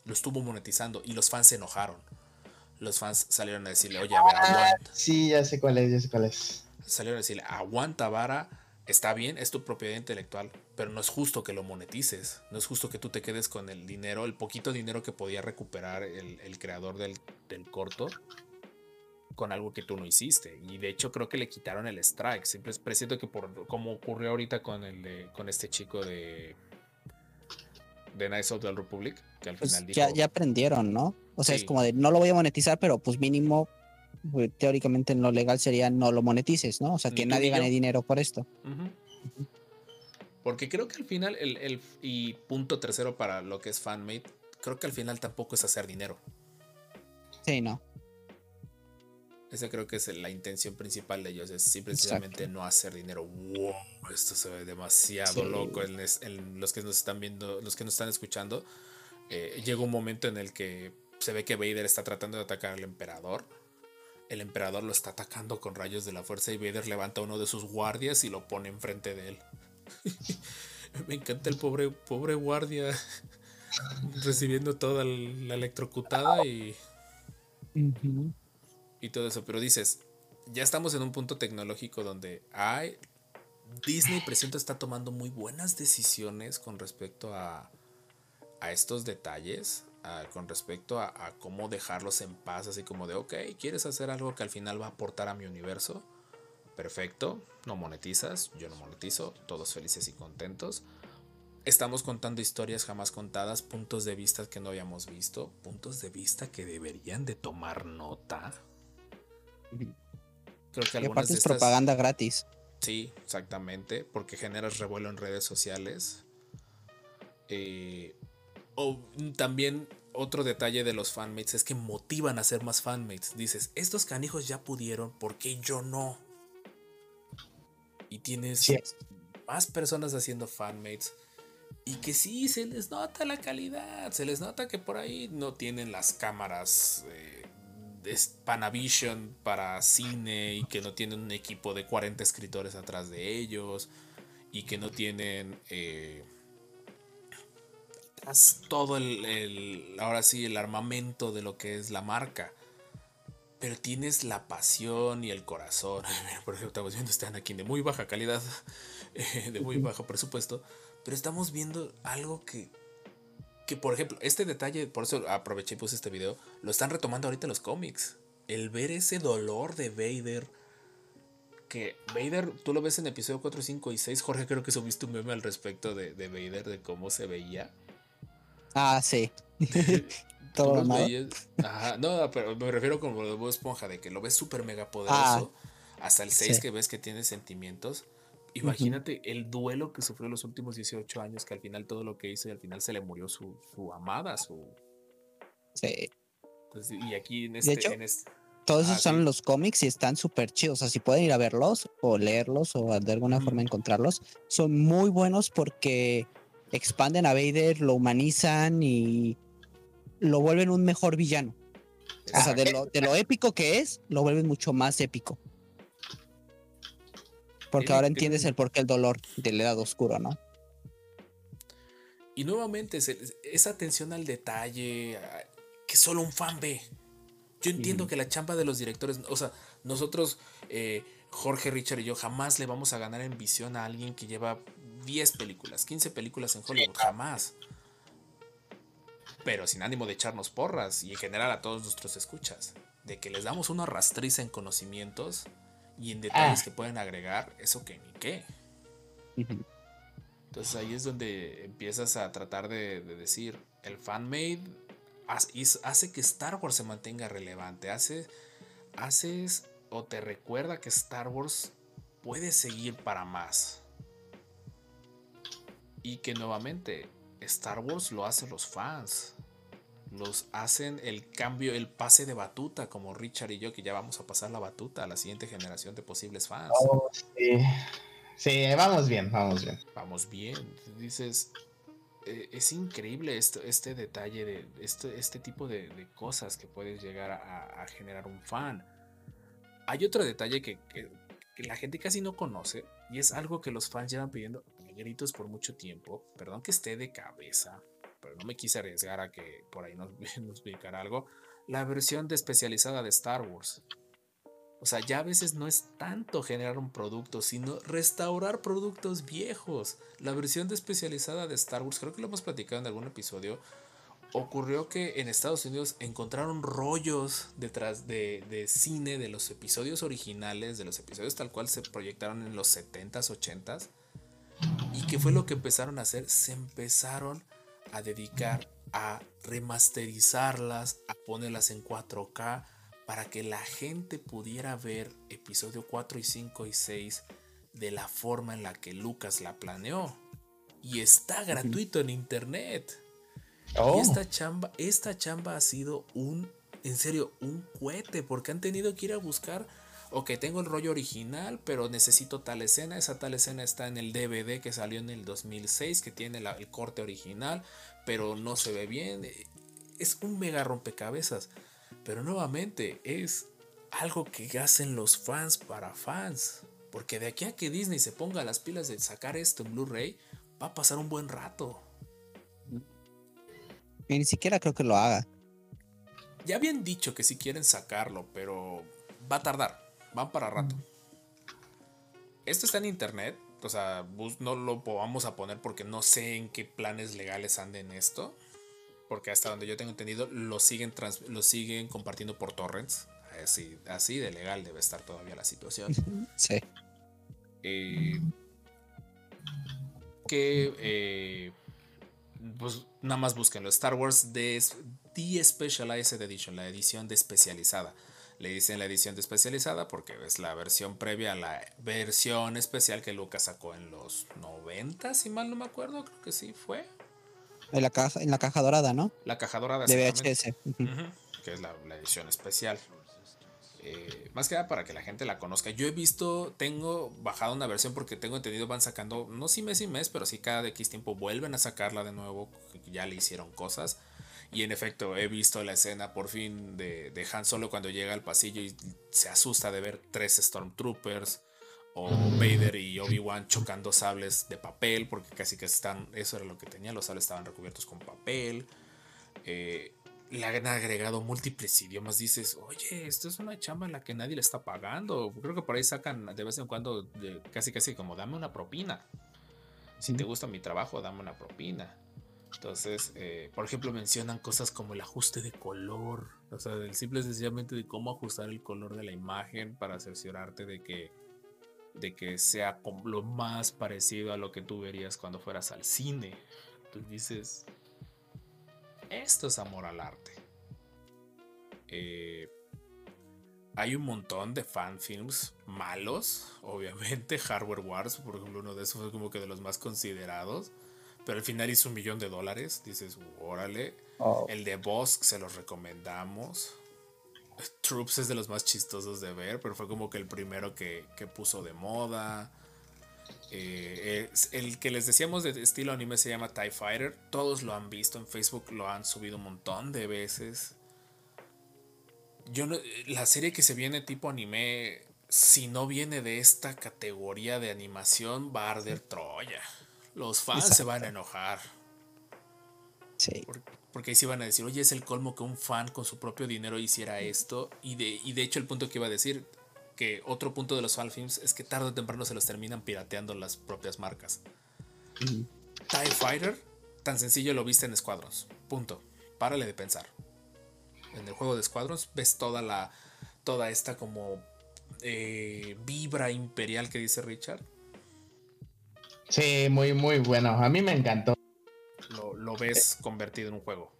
Lo estuvo monetizando y los fans se enojaron. Los fans salieron a decirle, oye, a ver, Ah, aguanta. sí, ya sé cuál es, ya sé cuál es. Salieron a decirle, aguanta, vara, está bien, es tu propiedad intelectual, pero no es justo que lo monetices. No es justo que tú te quedes con el dinero, el poquito dinero que podía recuperar el, el creador del, del corto con algo que tú no hiciste. Y de hecho creo que le quitaron el strike. Siempre presiento que por como ocurrió ahorita con el de- con este chico de de Knights of the Republic, que al Pues final dijo, ya, ya aprendieron, ¿no? O sea, Sí. es como de, no lo voy a monetizar, pero pues mínimo, pues, teóricamente en lo legal sería no lo monetices, ¿no? O sea, que nadie gane dinero por esto. Porque creo que al final, el, el- y punto tercero para lo que es fanmade, creo que al final tampoco es hacer dinero. Sí, no. Esa creo que es la intención principal de ellos, es simplemente no hacer dinero. Wow, esto se ve demasiado Sí. loco en los que nos están viendo, los que nos están escuchando. Eh, llega un momento en el que se ve que Vader está tratando de atacar al emperador. El emperador lo está atacando con rayos de la fuerza y Vader levanta a uno de sus guardias y lo pone enfrente de él. Me encanta el pobre, pobre guardia recibiendo toda la electrocutada y y todo eso, pero dices, ya estamos en un punto tecnológico donde hay Disney presente está tomando muy buenas decisiones con respecto a, a estos detalles, con respecto a, a cómo dejarlos en paz, así como de, ok, ¿quieres hacer algo que al final va a aportar a mi universo? Perfecto, no monetizas, yo no monetizo, todos felices y contentos. Estamos contando historias jamás contadas, puntos de vista que no habíamos visto, puntos de vista que deberían de tomar nota. Creo que Y aparte de es estas... propaganda gratis. Sí, exactamente, porque generas revuelo en redes sociales. Eh, o también otro detalle de los fanmates es que motivan a hacer más fanmates. Dices, estos canijos ya pudieron, ¿por qué yo no? Y tienes Sí. más personas haciendo fanmates. Y que sí, se les nota la calidad. Se les nota que por ahí no tienen las cámaras eh, de Panavision para cine y que no tienen un equipo de 40 escritores atrás de ellos y que no tienen eh, todo el, el- ahora sí el armamento de lo que es la marca. Pero tienes la pasión y el corazón. Por ejemplo estamos viendo este Anakin de muy baja calidad eh, de muy bajo presupuesto pero estamos viendo algo que que por ejemplo, este detalle, por eso aproveché y puse este video, lo están retomando ahorita los cómics. El ver ese dolor de Vader. Que Vader, tú lo ves en episodio 4, 5 y 6. Jorge, creo que subiste un meme al respecto de, de Vader, de cómo se veía. Ah, sí. Todo veías- Ajá, no, pero me refiero como lo de Bob Esponja, de que lo ves súper mega poderoso. hasta el 6 sí. que ves que tiene sentimientos. Imagínate el duelo que sufrió los últimos 18 años, que al final todo lo que hizo y al final se le murió su, su amada, su, Sí. Entonces, y aquí en este, hecho, en este- todos esos son sí. los cómics y están súper chidos. O sea, si pueden ir a verlos o leerlos o de alguna forma encontrarlos, son muy buenos porque expanden a Vader, lo humanizan y lo vuelven un mejor villano. O sea, de lo, de lo épico que es, lo vuelven mucho más épico. Porque ahora entiendes el porqué el dolor del lado oscuro, ¿no? Y nuevamente, esa atención al detalle que solo un fan ve. Yo entiendo que la chamba de los directores, o sea, nosotros, eh, Jorge, Richard y yo, jamás le vamos a ganar en visión a alguien que lleva 10 películas, 15 películas en Hollywood, jamás. Pero sin ánimo de echarnos porras y en general a todos nuestros escuchas, de que les damos una rastriza en conocimientos y en detalles Ah. que pueden agregar, eso que ni qué. Entonces ahí es donde empiezas a tratar de, de decir, el fanmade hace que Star Wars se mantenga relevante, hace, haces o te recuerda que Star Wars puede seguir para más. Y que nuevamente Star Wars lo hacen los fans. Los hacen el cambio, el pase de batuta, como Richard y yo, que ya vamos a pasar la batuta a la siguiente generación de posibles fans. Oh, sí. Sí, vamos bien, vamos bien. vamos bien. Dices, eh, es increíble esto, este detalle de este, este tipo de, de cosas que puedes llegar a, a generar un fan. Hay otro detalle que, que- que la gente casi no conoce y es algo que los fans llevan pidiendo gritos por mucho tiempo. Perdón que esté de cabeza, pero no me quise arriesgar a que por ahí nos, nos algo. La versión de especializada de Star Wars. O sea, ya a veces no es tanto generar un producto, sino restaurar productos viejos. La versión de especializada de Star Wars, creo que lo hemos platicado en algún episodio, ocurrió que en Estados Unidos encontraron rollos detrás de, de cine de los episodios originales, de los episodios tal cual se proyectaron en los 70s, 80s. ¿Y qué fue lo que empezaron a hacer? Se empezaron a dedicar a remasterizarlas, a ponerlas en 4K, para que la gente pudiera ver episodio 4 y 5 y 6 de la forma en la que Lucas la planeó. Y está gratuito en internet. Oh, Y esta chamba, esta chamba ha sido un, en serio, un cohete, porque han tenido que ir a buscar, ok, tengo el rollo original, pero necesito tal escena, esa tal escena está en el DVD que salió en el 2006, que tiene la- el corte original, pero no se ve bien. Es un mega rompecabezas, pero nuevamente es algo que hacen los fans para fans, porque de aquí a que Disney se ponga las pilas de sacar esto en Blu-ray, va a pasar un buen rato. Y ni siquiera creo que lo haga. Ya habían dicho que si quieren sacarlo, pero va a tardar. Van para rato. Esto está en internet. O sea, no lo vamos a poner porque no sé en qué planes legales anden esto. Porque hasta donde yo tengo entendido, lo siguen, trans- lo siguen compartiendo por torrents. Así, así de legal debe estar todavía la situación. Sí. Eh, que eh, pues nada más búsquenlo. Star Wars The, The Specialized Edition, la edición de especializada. Le dicen la edición de especializada porque es la versión previa a la versión especial que Lucas sacó en los 90, si mal no me acuerdo, creo que sí fue. En la caja, en la caja dorada, ¿no? La caja dorada. De. VHS. Que es la, la edición especial. Eh, más que nada para que la gente la conozca. Yo he visto, tengo bajado una versión porque tengo entendido van sacando, no si mes y mes, pero sí cada X tiempo vuelven a sacarla de nuevo, ya le hicieron cosas. Y en efecto, he visto la escena por fin de, de Han Solo cuando llega al pasillo y se asusta de ver tres Stormtroopers. O Vader y Obi-Wan chocando sables de papel, porque casi que están, eso era lo que tenía, los sables estaban recubiertos con papel. Eh, le han agregado múltiples idiomas. Dices, oye, esto es una chamba en la que nadie le está pagando. Creo que por ahí sacan de vez en cuando, de- casi casi como, dame una propina. Si te gusta mi trabajo, dame una propina. Entonces, eh, por ejemplo, mencionan cosas como el ajuste de color. O sea, el simple sencillamente de cómo ajustar el color de la imagen para cerciorarte de que, de que sea lo más parecido a lo que tú verías cuando fueras al cine. Tú dices, esto es amor al arte. Eh, hay un montón de fanfilms malos, obviamente. Hardware Wars, por ejemplo, uno de esos fue como que de los más considerados. Pero al final hizo un millón de dólares. Dices, órale. Oh. El de Bosk se los recomendamos. Troops es de los más chistosos de ver, pero fue como que el primero que, que puso de moda. Eh, es- el que les decíamos de estilo anime se llama TIE Fighter. Todos lo han visto en Facebook, lo han subido un montón de veces. Yo no- la serie que se viene tipo anime, si no viene de esta categoría de animación, va a arder Troya. Los fans se van a enojar. Sí. Por- Porque ahí sí iban a decir, oye, es el colmo que un fan con su propio dinero hiciera esto. Y de, y de hecho, el punto que iba a decir, que otro punto de los fanfilms es que tarde o temprano se los terminan pirateando las propias marcas. TIE Fighter, tan sencillo lo viste en Squadrons. Punto. Párale de pensar. En el juego de Squadrons ves toda la. toda esta como. eh, vibra imperial que dice Richard. Sí, muy, muy bueno. A mí me encantó. Lo, lo ves convertido en un juego.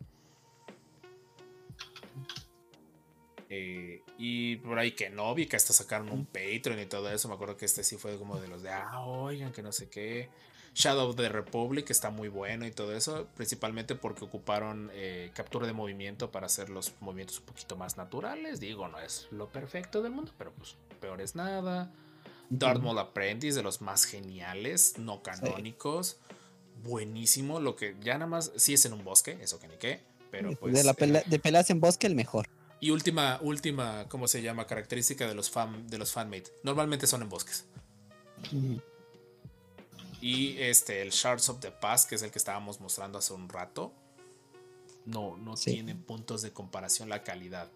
Eh, y por ahí que Novi, que hasta sacaron un Patreon y todo eso. Me acuerdo que este sí fue como de los de, ah, oigan, que no sé qué. Shadow of the Republic está muy bueno y todo eso. Principalmente porque ocuparon eh, captura de movimiento para hacer los movimientos un poquito más naturales. Digo, no es lo perfecto del mundo, pero pues peor es nada. Darth Maul Apprentice, de los más geniales, no canónicos. Buenísimo. Lo que ya nada más, sí es en un bosque, eso que ni qué. Pero pues. de, la eh, pela- de peleas en bosque, el mejor. y última, última, ¿cómo se llama? Característica de los fan, de los fanmade. Normalmente son en bosques. Y este, el Shards of the Past, que es el que estábamos mostrando hace un rato. No, no Sí. tiene puntos de comparación la calidad.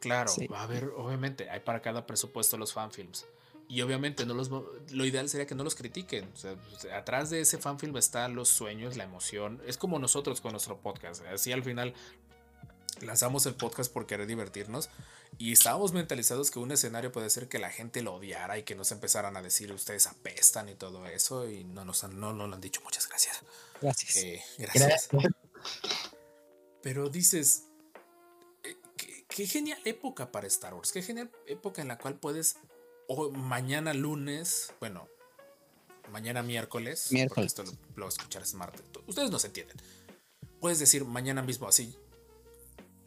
Claro, Sí. va a haber, obviamente, hay para cada presupuesto los fanfilms. Y obviamente no los, lo ideal sería que no los critiquen. O sea, pues, atrás de ese fanfilm están los sueños, la emoción. Es como nosotros con nuestro podcast. Así al final lanzamos el podcast por querer divertirnos y estábamos mentalizados que un escenario puede ser que la gente lo odiara y que nos empezaran a decir ustedes apestan y todo eso y no nos han, no, no lo han dicho. Muchas gracias. Gracias. Eh, gracias. Gracias. Pero dices, eh, qué, qué genial época para Star Wars, qué genial época en la cual puedes, o mañana lunes, bueno, mañana miércoles, porque Miércoles. esto lo, lo escucharás martes, ustedes no se entienden. Puedes decir mañana mismo así,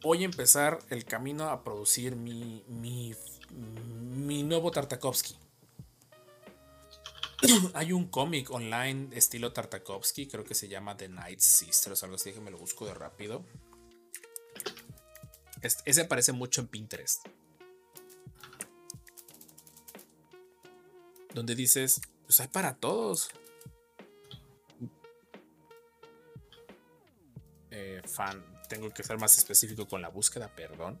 voy a empezar el camino a producir mi, mi, mi nuevo Tartakovsky. Hay un cómic online estilo Tartakovsky, creo que se llama The Night Sisters, algo así, déjenme lo busco de rápido. Es- ese aparece mucho en Pinterest. Donde dices, pues hay para todos. Eh, fan, tengo que ser más específico con la búsqueda, perdón.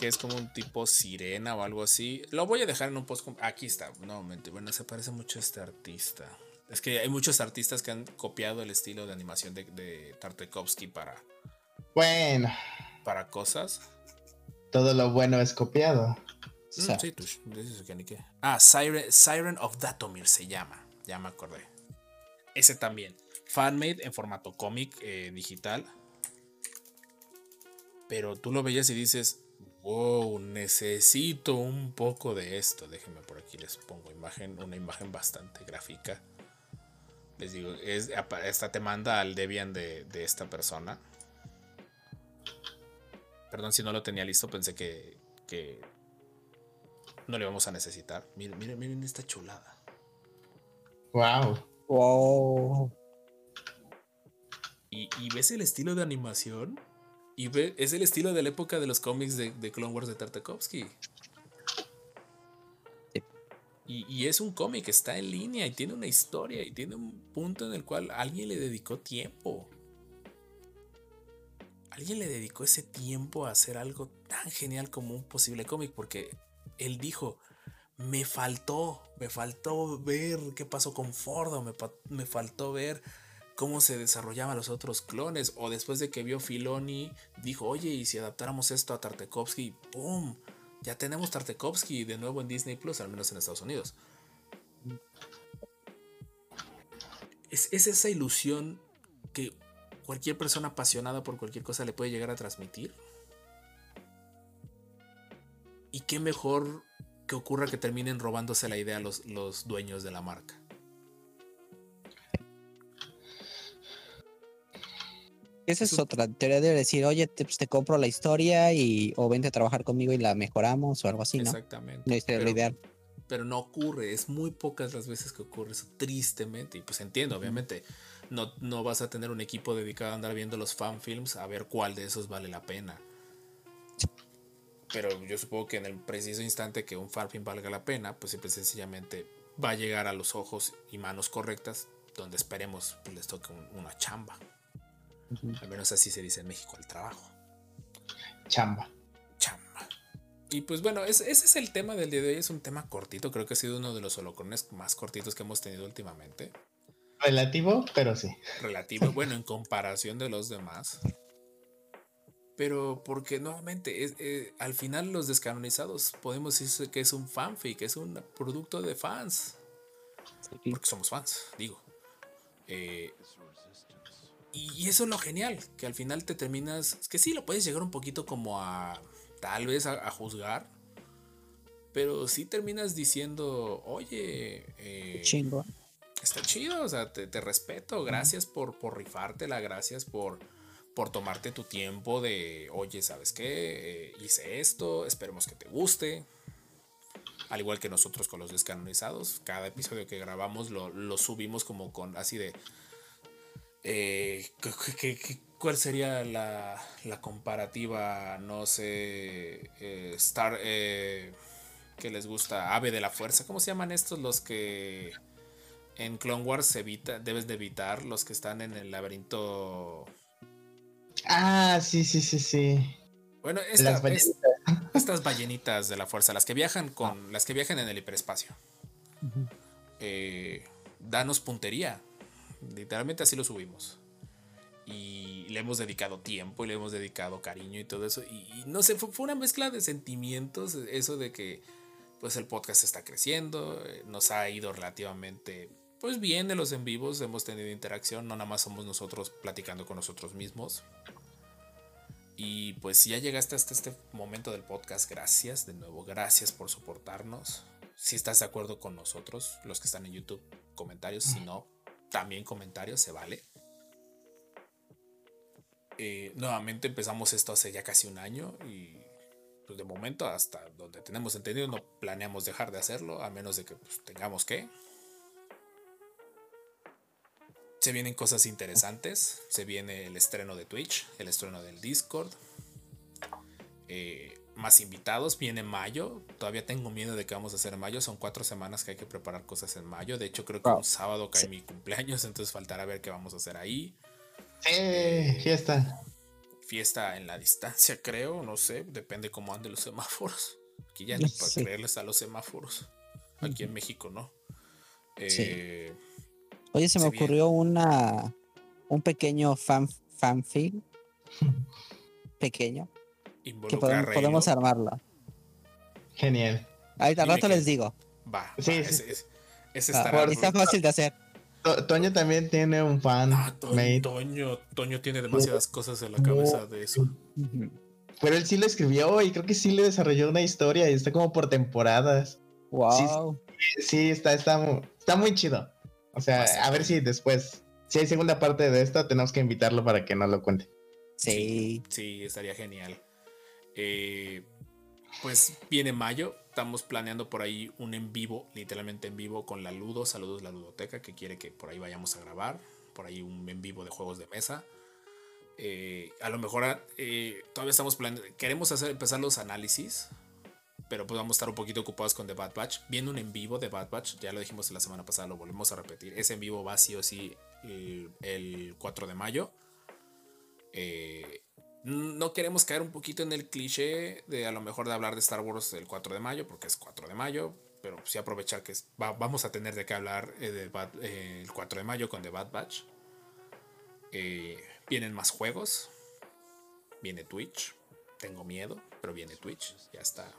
Que es como un tipo sirena o algo así. Lo voy a dejar en un post. Aquí está, nuevamente. Bueno, se parece mucho a este artista. Es que hay muchos artistas que han copiado el estilo de animación de, de Tartakovsky para, Bueno, para cosas. Todo lo bueno es copiado. Mm, sí, tú, dices que ni qué. Ah, Siren, Siren of Datomir se llama. Ya me acordé. Ese también. Fanmade en formato cómic eh, digital. Pero tú lo veías y dices, wow, necesito un poco de esto. Déjenme por aquí, les pongo imagen, una imagen bastante gráfica. Les digo, es, esta te manda al Debian de, de esta persona. Perdón si no lo tenía listo, pensé que, que no le vamos a necesitar. Miren, miren, miren esta chulada. Wow. Wow. Y, y ves el estilo de animación. Y ve, es el estilo de la época de los cómics de, de Clone Wars de Tartakovsky. Sí. Y, y es un cómic, está en línea y tiene una historia y tiene un punto en el cual alguien le dedicó tiempo. Alguien le dedicó ese tiempo a hacer algo tan genial como un posible cómic porque él dijo, me faltó, me faltó ver qué pasó con Fordo, me, me faltó ver cómo se desarrollaban los otros clones. O después de que vio Filoni, dijo, oye, ¿y si adaptáramos esto a Tartakovsky? ¡Pum! Ya tenemos Tartakovsky de nuevo en Disney Plus, al menos en Estados Unidos. Es, es esa ilusión que cualquier persona apasionada por cualquier cosa le puede llegar a transmitir. Y qué mejor que ocurra que terminen robándose la idea los, los dueños de la marca. Esa Es otra teoría de decir, oye, te, pues, te compro la historia y o vente a trabajar conmigo y la mejoramos o algo así, ¿no? Exactamente. No lo Pero- ideal. pero no ocurre, es muy pocas las veces que ocurre eso, tristemente. Y pues entiendo, obviamente, no, no vas a tener un equipo dedicado a andar viendo los fanfilms a ver cuál de esos vale la pena. Pero yo supongo que en el preciso instante que un fanfilm valga la pena, pues simple y sencillamente va a llegar a los ojos y manos correctas, donde esperemos pues, les toque un- una chamba. Al menos así se dice en México, el trabajo. Chamba. chamba. Y pues bueno, es- ese es el tema del día de hoy. Es un tema cortito. Creo que ha sido uno de los holocrones más cortitos que hemos tenido últimamente. Relativo, pero sí. Relativo, bueno, en comparación de los demás. Pero porque nuevamente, es- eh, al final los descanonizados podemos decir que es un fanfic, es un producto de fans. Porque somos fans, digo. Eh, y eso es lo genial, que al final te terminas, es que sí, lo puedes llegar un poquito como a, tal vez a, a juzgar, pero sí terminas diciendo, oye, eh, Chingo. Está chido, o sea, te, te respeto, gracias por, por rifártela, gracias por, por tomarte tu tiempo de, oye, ¿sabes qué? Eh, hice esto, esperemos que te guste. Al igual que nosotros con los descanonizados, cada episodio que grabamos lo, lo subimos como con así de... eh, ¿qué- qué- qué- ¿Cuál sería la, la comparativa? No sé. eh, Star. eh, que les gusta? Ave de la fuerza. ¿Cómo se llaman estos los que en Clone Wars evita, debes de evitar? Los que están en el laberinto. Ah, sí, sí, sí, sí. Bueno, esta- Las es- ballenitas. estas ballenitas de la fuerza, las que viajan con. Las que viajan en el hiperespacio. Eh, danos puntería. Literalmente así lo subimos. Y le hemos dedicado tiempo y le hemos dedicado cariño y todo eso. Y, y no sé, fue, fue una mezcla de sentimientos. Eso de que pues el podcast está creciendo. eh, Nos ha ido relativamente pues bien de los en vivos. Hemos tenido interacción. No nada más somos nosotros platicando con nosotros mismos. Y pues si ya llegaste hasta este momento del podcast, gracias de nuevo, gracias por soportarnos. Si estás de acuerdo con nosotros, los que están en YouTube, comentarios, si no, también comentarios, se vale. Eh, nuevamente empezamos esto hace ya casi un año y pues de momento hasta donde tenemos entendido no planeamos dejar de hacerlo a menos de que pues, tengamos que. Se vienen cosas interesantes. Se viene el estreno de Twitch, el estreno del Discord. eh, más invitados. Viene mayo. Todavía tengo miedo de que vamos a hacer en mayo. Son cuatro semanas que hay que preparar cosas en mayo. De hecho, creo que Wow. un sábado cae Sí. mi cumpleaños. Entonces faltará ver qué vamos a hacer ahí. Sí, fiesta. Fiesta en la distancia, creo. No sé. Depende cómo anden los semáforos. Aquí ya ni para Sí. creerles a los semáforos. Aquí en México, ¿no? Sí. Oye, se me ocurrió una un pequeño fan fanfic pequeño que involucra podemos, podemos armarlo. Genial. Ahorita al rato que- les digo. Va, Sí, va, sí. ese, ese- ese Ah, estará está fácil de hacer. To- Toño también tiene un fan. Ah, To- Toño, Toño tiene demasiadas cosas en la cabeza de eso. Pero él sí lo escribió y creo que sí le desarrolló una historia y está como por temporadas. Wow. Sí, está, está, mu- está muy chido. O sea, Bastante. a ver si después, si hay segunda parte de esto, tenemos que invitarlo para que nos lo cuente. Sí. Sí, estaría genial. Eh, pues viene mayo. Estamos planeando por ahí un en vivo, literalmente en vivo con la Ludo. Saludos la Ludoteca, que quiere que por ahí vayamos a grabar. Por ahí un en vivo de juegos de mesa. Eh, a lo mejor eh, todavía estamos planeando. Queremos hacer, empezar los análisis. Pero pues vamos a estar un poquito ocupados con The Bad Batch. Viene un en vivo de Bad Batch. Ya lo dijimos la semana pasada, lo volvemos a repetir. Ese en vivo va sí o sí el, el 4 de mayo. Eh, no queremos caer un poquito en el cliché de a lo mejor de hablar de Star Wars el 4 de mayo, porque es 4 de mayo, pero sí aprovechar que vamos a tener de qué hablar eh, eh, el 4 de mayo con The Bad Batch. Eh, vienen más juegos, viene Twitch, tengo miedo, pero viene Twitch, ya está.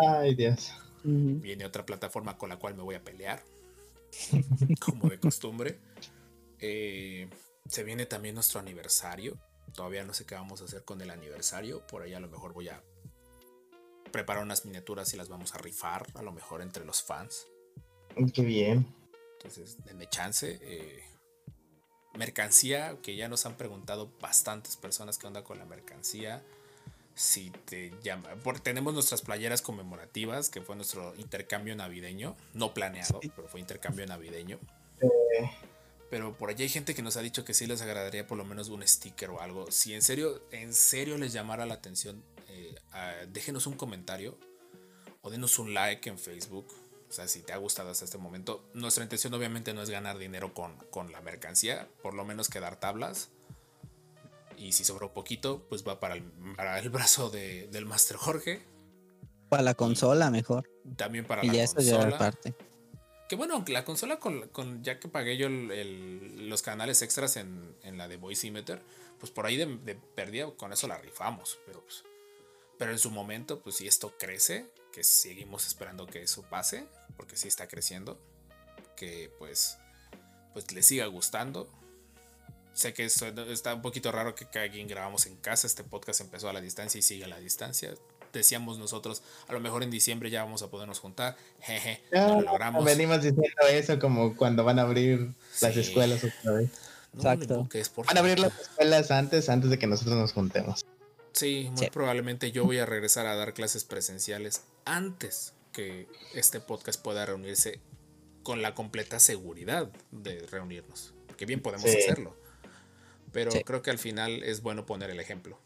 Ay, Dios. Viene otra plataforma con la cual me voy a pelear, como de costumbre. Eh, se viene también nuestro aniversario. Todavía no sé qué vamos a hacer con el aniversario. Por ahí a lo mejor voy a preparar unas miniaturas y las vamos a rifar, a lo mejor entre los fans. Qué bien. Entonces, denme chance. eh, mercancía, que ya nos han preguntado bastantes personas qué onda con la mercancía. Si te llama, porque tenemos nuestras playeras conmemorativas, que fue nuestro intercambio navideño, no planeado, pero fue intercambio navideño. Pero por allí hay gente que nos ha dicho que sí les agradaría por lo menos un sticker o algo. Si en serio, en serio les llamara la atención, eh, déjenos un comentario o denos un like en Facebook. O sea, si te ha gustado hasta este momento. Nuestra intención obviamente no es ganar dinero con, con la mercancía, por lo menos quedar tablas. Y si sobra un poquito, pues va para el, para el brazo de- del Master Jorge. Para la consola mejor. También para Y la ya eso ya consola. parte. Que bueno, aunque la consola con, con- ya que pagué yo el- el- los canales extras en, en la de Voicemeter, pues por ahí de, de pérdida con eso la rifamos. Pero, pues, pero en su momento, pues si esto crece, que seguimos esperando que eso pase, porque sí está creciendo, que pues, pues le siga gustando. Sé que esto está un poquito raro que cada quien grabamos en casa, este podcast empezó a la distancia y sigue a la distancia. Decíamos nosotros, a lo mejor en diciembre ya vamos a podernos juntar, jeje, no lo logramos. venimos diciendo eso como cuando van a abrir las escuelas otra vez. No Exacto. por Van a abrir las escuelas antes, antes de que nosotros nos juntemos. Sí, muy Sí. probablemente yo voy a regresar a dar clases presenciales antes que este podcast pueda reunirse con la completa seguridad de reunirnos. Porque bien podemos Sí. hacerlo. Pero Sí. creo que al final es bueno poner el ejemplo.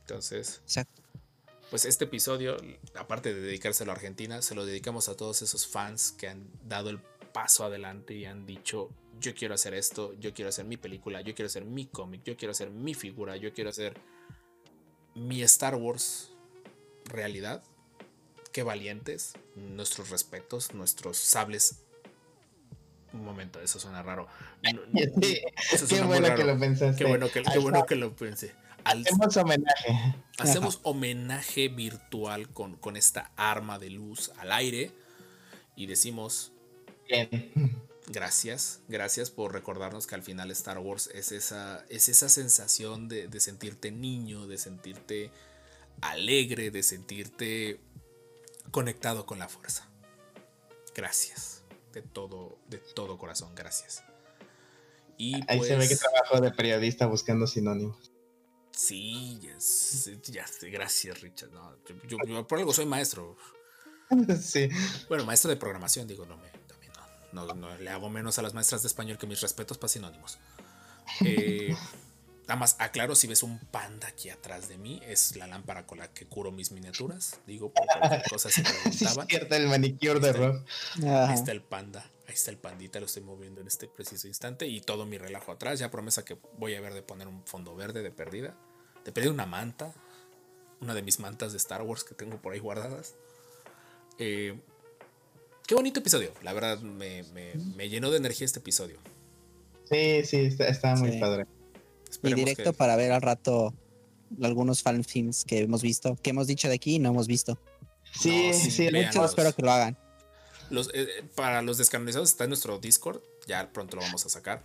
Entonces, Exacto. pues este episodio, aparte de dedicárselo a Argentina, se lo dedicamos a todos esos fans que han dado el paso adelante y han dicho, yo quiero hacer esto, yo quiero hacer mi película, yo quiero hacer mi cómic, yo quiero hacer mi figura, yo quiero hacer mi Star Wars realidad. Qué valientes, nuestros respetos, nuestros sables. Un momento, eso suena raro. No, no, Sí, eso Qué suena muy bueno raro. que lo pensaste. Qué bueno que, qué bueno lo pensé. Al- Hacemos homenaje. Hacemos homenaje virtual con, con esta arma de luz al aire y decimos Bien. gracias, gracias por recordarnos que al final Star Wars es esa, es esa sensación de, de sentirte niño, de sentirte alegre, de sentirte conectado con la fuerza. Gracias, de todo, de todo corazón, gracias. Y Ahí se ve que pues- trabajo de periodista buscando sinónimos. Sí, ya sé, ya gracias Richard. No, yo, por algo soy maestro. sí. Bueno, maestro de programación, digo, no me, no, no, no le hago menos a las maestras de español que mis respetos para sinónimos. Eh, nada más aclaro, si ves un panda aquí atrás de mí, es la lámpara con la que curo mis miniaturas. Digo, por cualquier cosa se Sí, preguntaban. cierto, el manicure de Rob. Ahí Ajá. está el panda, ahí está el pandita, lo estoy moviendo en este preciso instante y todo mi relajo atrás. Ya promesa que voy a ver de poner un fondo verde de perdida, de pedir una manta, una de mis mantas de Star Wars que tengo por ahí guardadas. Eh, qué bonito episodio, la verdad me, me- me llenó de energía este episodio. Sí, sí, está, está muy Sí. padre. Y directo que- para ver al rato algunos fanfilms que hemos visto, que hemos dicho de aquí y no hemos visto. Sí, No, sí, sí. Mucho espero que lo hagan. Los, eh, para los descanonizados está en nuestro Discord. Ya pronto lo vamos a sacar.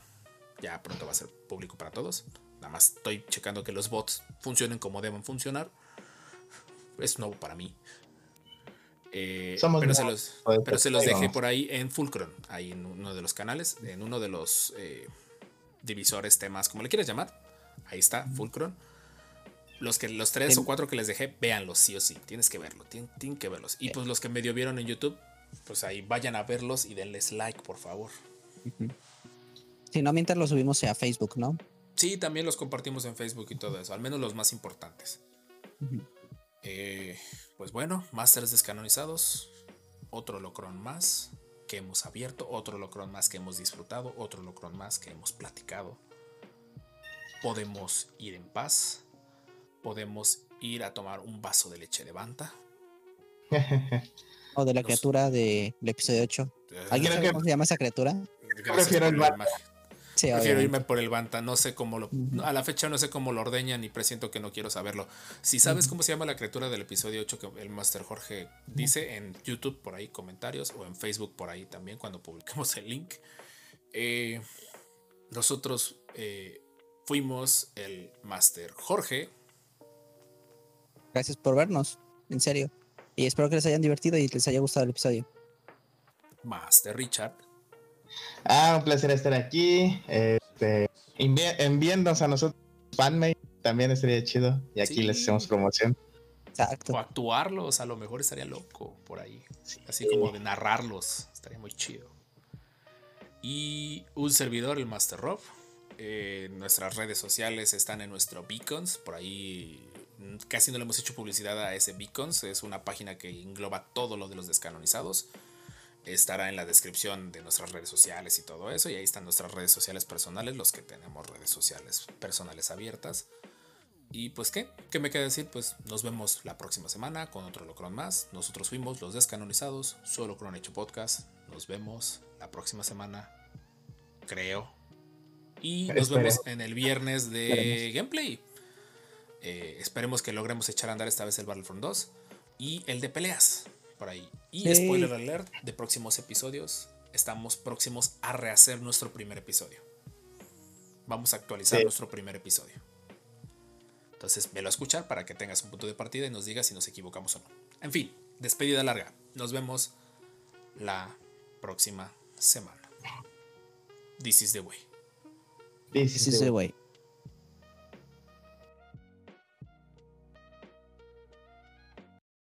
Ya pronto va a ser público para todos. Nada más estoy checando que los bots funcionen como deben funcionar. Es nuevo para mí. Eh, Somos pero se los, pues, pero se los dejé por ahí en Fulcron. Ahí en uno de los canales. En uno de los eh, divisores, temas, como le quieras llamar. Ahí está, Fulcron. Los, que, los tres o cuatro que les dejé, véanlos sí o sí. Tienes que verlo, tienen, tienen que verlos. Y pues los que medio vieron en YouTube, pues ahí vayan a verlos y denles like, por favor. Si no, mientras lo subimos a Facebook, ¿no? Sí, también los compartimos en Facebook y todo eso, al menos los más importantes. Eh, pues bueno, Masters descanonizados, otro locrón más que hemos abierto, otro locrón más que hemos disfrutado, otro locrón más que hemos platicado. Podemos ir en paz, podemos ir a tomar un vaso de leche de banta. O de la criatura del episodio 8. ¿Alguien Creo sabe que- cómo se llama esa criatura? Prefiero el. Sí, Prefiero obviamente. irme por el Banta, no sé cómo lo... A la fecha no sé cómo lo ordeñan y presiento que no quiero saberlo. Si sabes cómo se llama la criatura del episodio 8 que el Master Jorge dice en YouTube por ahí comentarios o en Facebook por ahí también cuando publiquemos el link. Eh, nosotros eh, fuimos el Master Jorge. Gracias por vernos, en serio. Y espero que les hayan divertido y les haya gustado el episodio. Master Richard. Ah, un placer estar aquí. Este, envi- enviándonos a nosotros fanmate también estaría chido. Y aquí Sí. les hacemos promoción. Exacto. O actuarlos, a lo mejor estaría loco por ahí. Así como de narrarlos, estaría muy chido. Y un servidor, el Master Rob. Eh, nuestras redes sociales están en nuestro Beacons. Por ahí mm, casi no le hemos hecho publicidad a ese Beacons. Es una página que engloba todo lo de los descanonizados. Estará en la descripción de nuestras redes sociales y todo eso. Y ahí están nuestras redes sociales personales, los que tenemos redes sociales personales abiertas. Y pues qué, ¿qué me queda decir? Pues nos vemos la próxima semana con otro Locron más. Nosotros fuimos los descanonizados, solo Cron hecho podcast. Nos vemos la próxima semana, creo. Y nos vemos en el viernes de gameplay. Eh, esperemos que logremos echar a andar esta vez el Battlefront 2 y el de peleas por ahí. Y spoiler alert de próximos episodios, estamos próximos a rehacer nuestro primer episodio. Vamos a actualizar Sí. nuestro primer episodio. Entonces, velo a escuchar para que tengas un punto de partida y nos digas si nos equivocamos o no. En fin, despedida larga. Nos vemos la próxima semana. This is the way. This is the güey.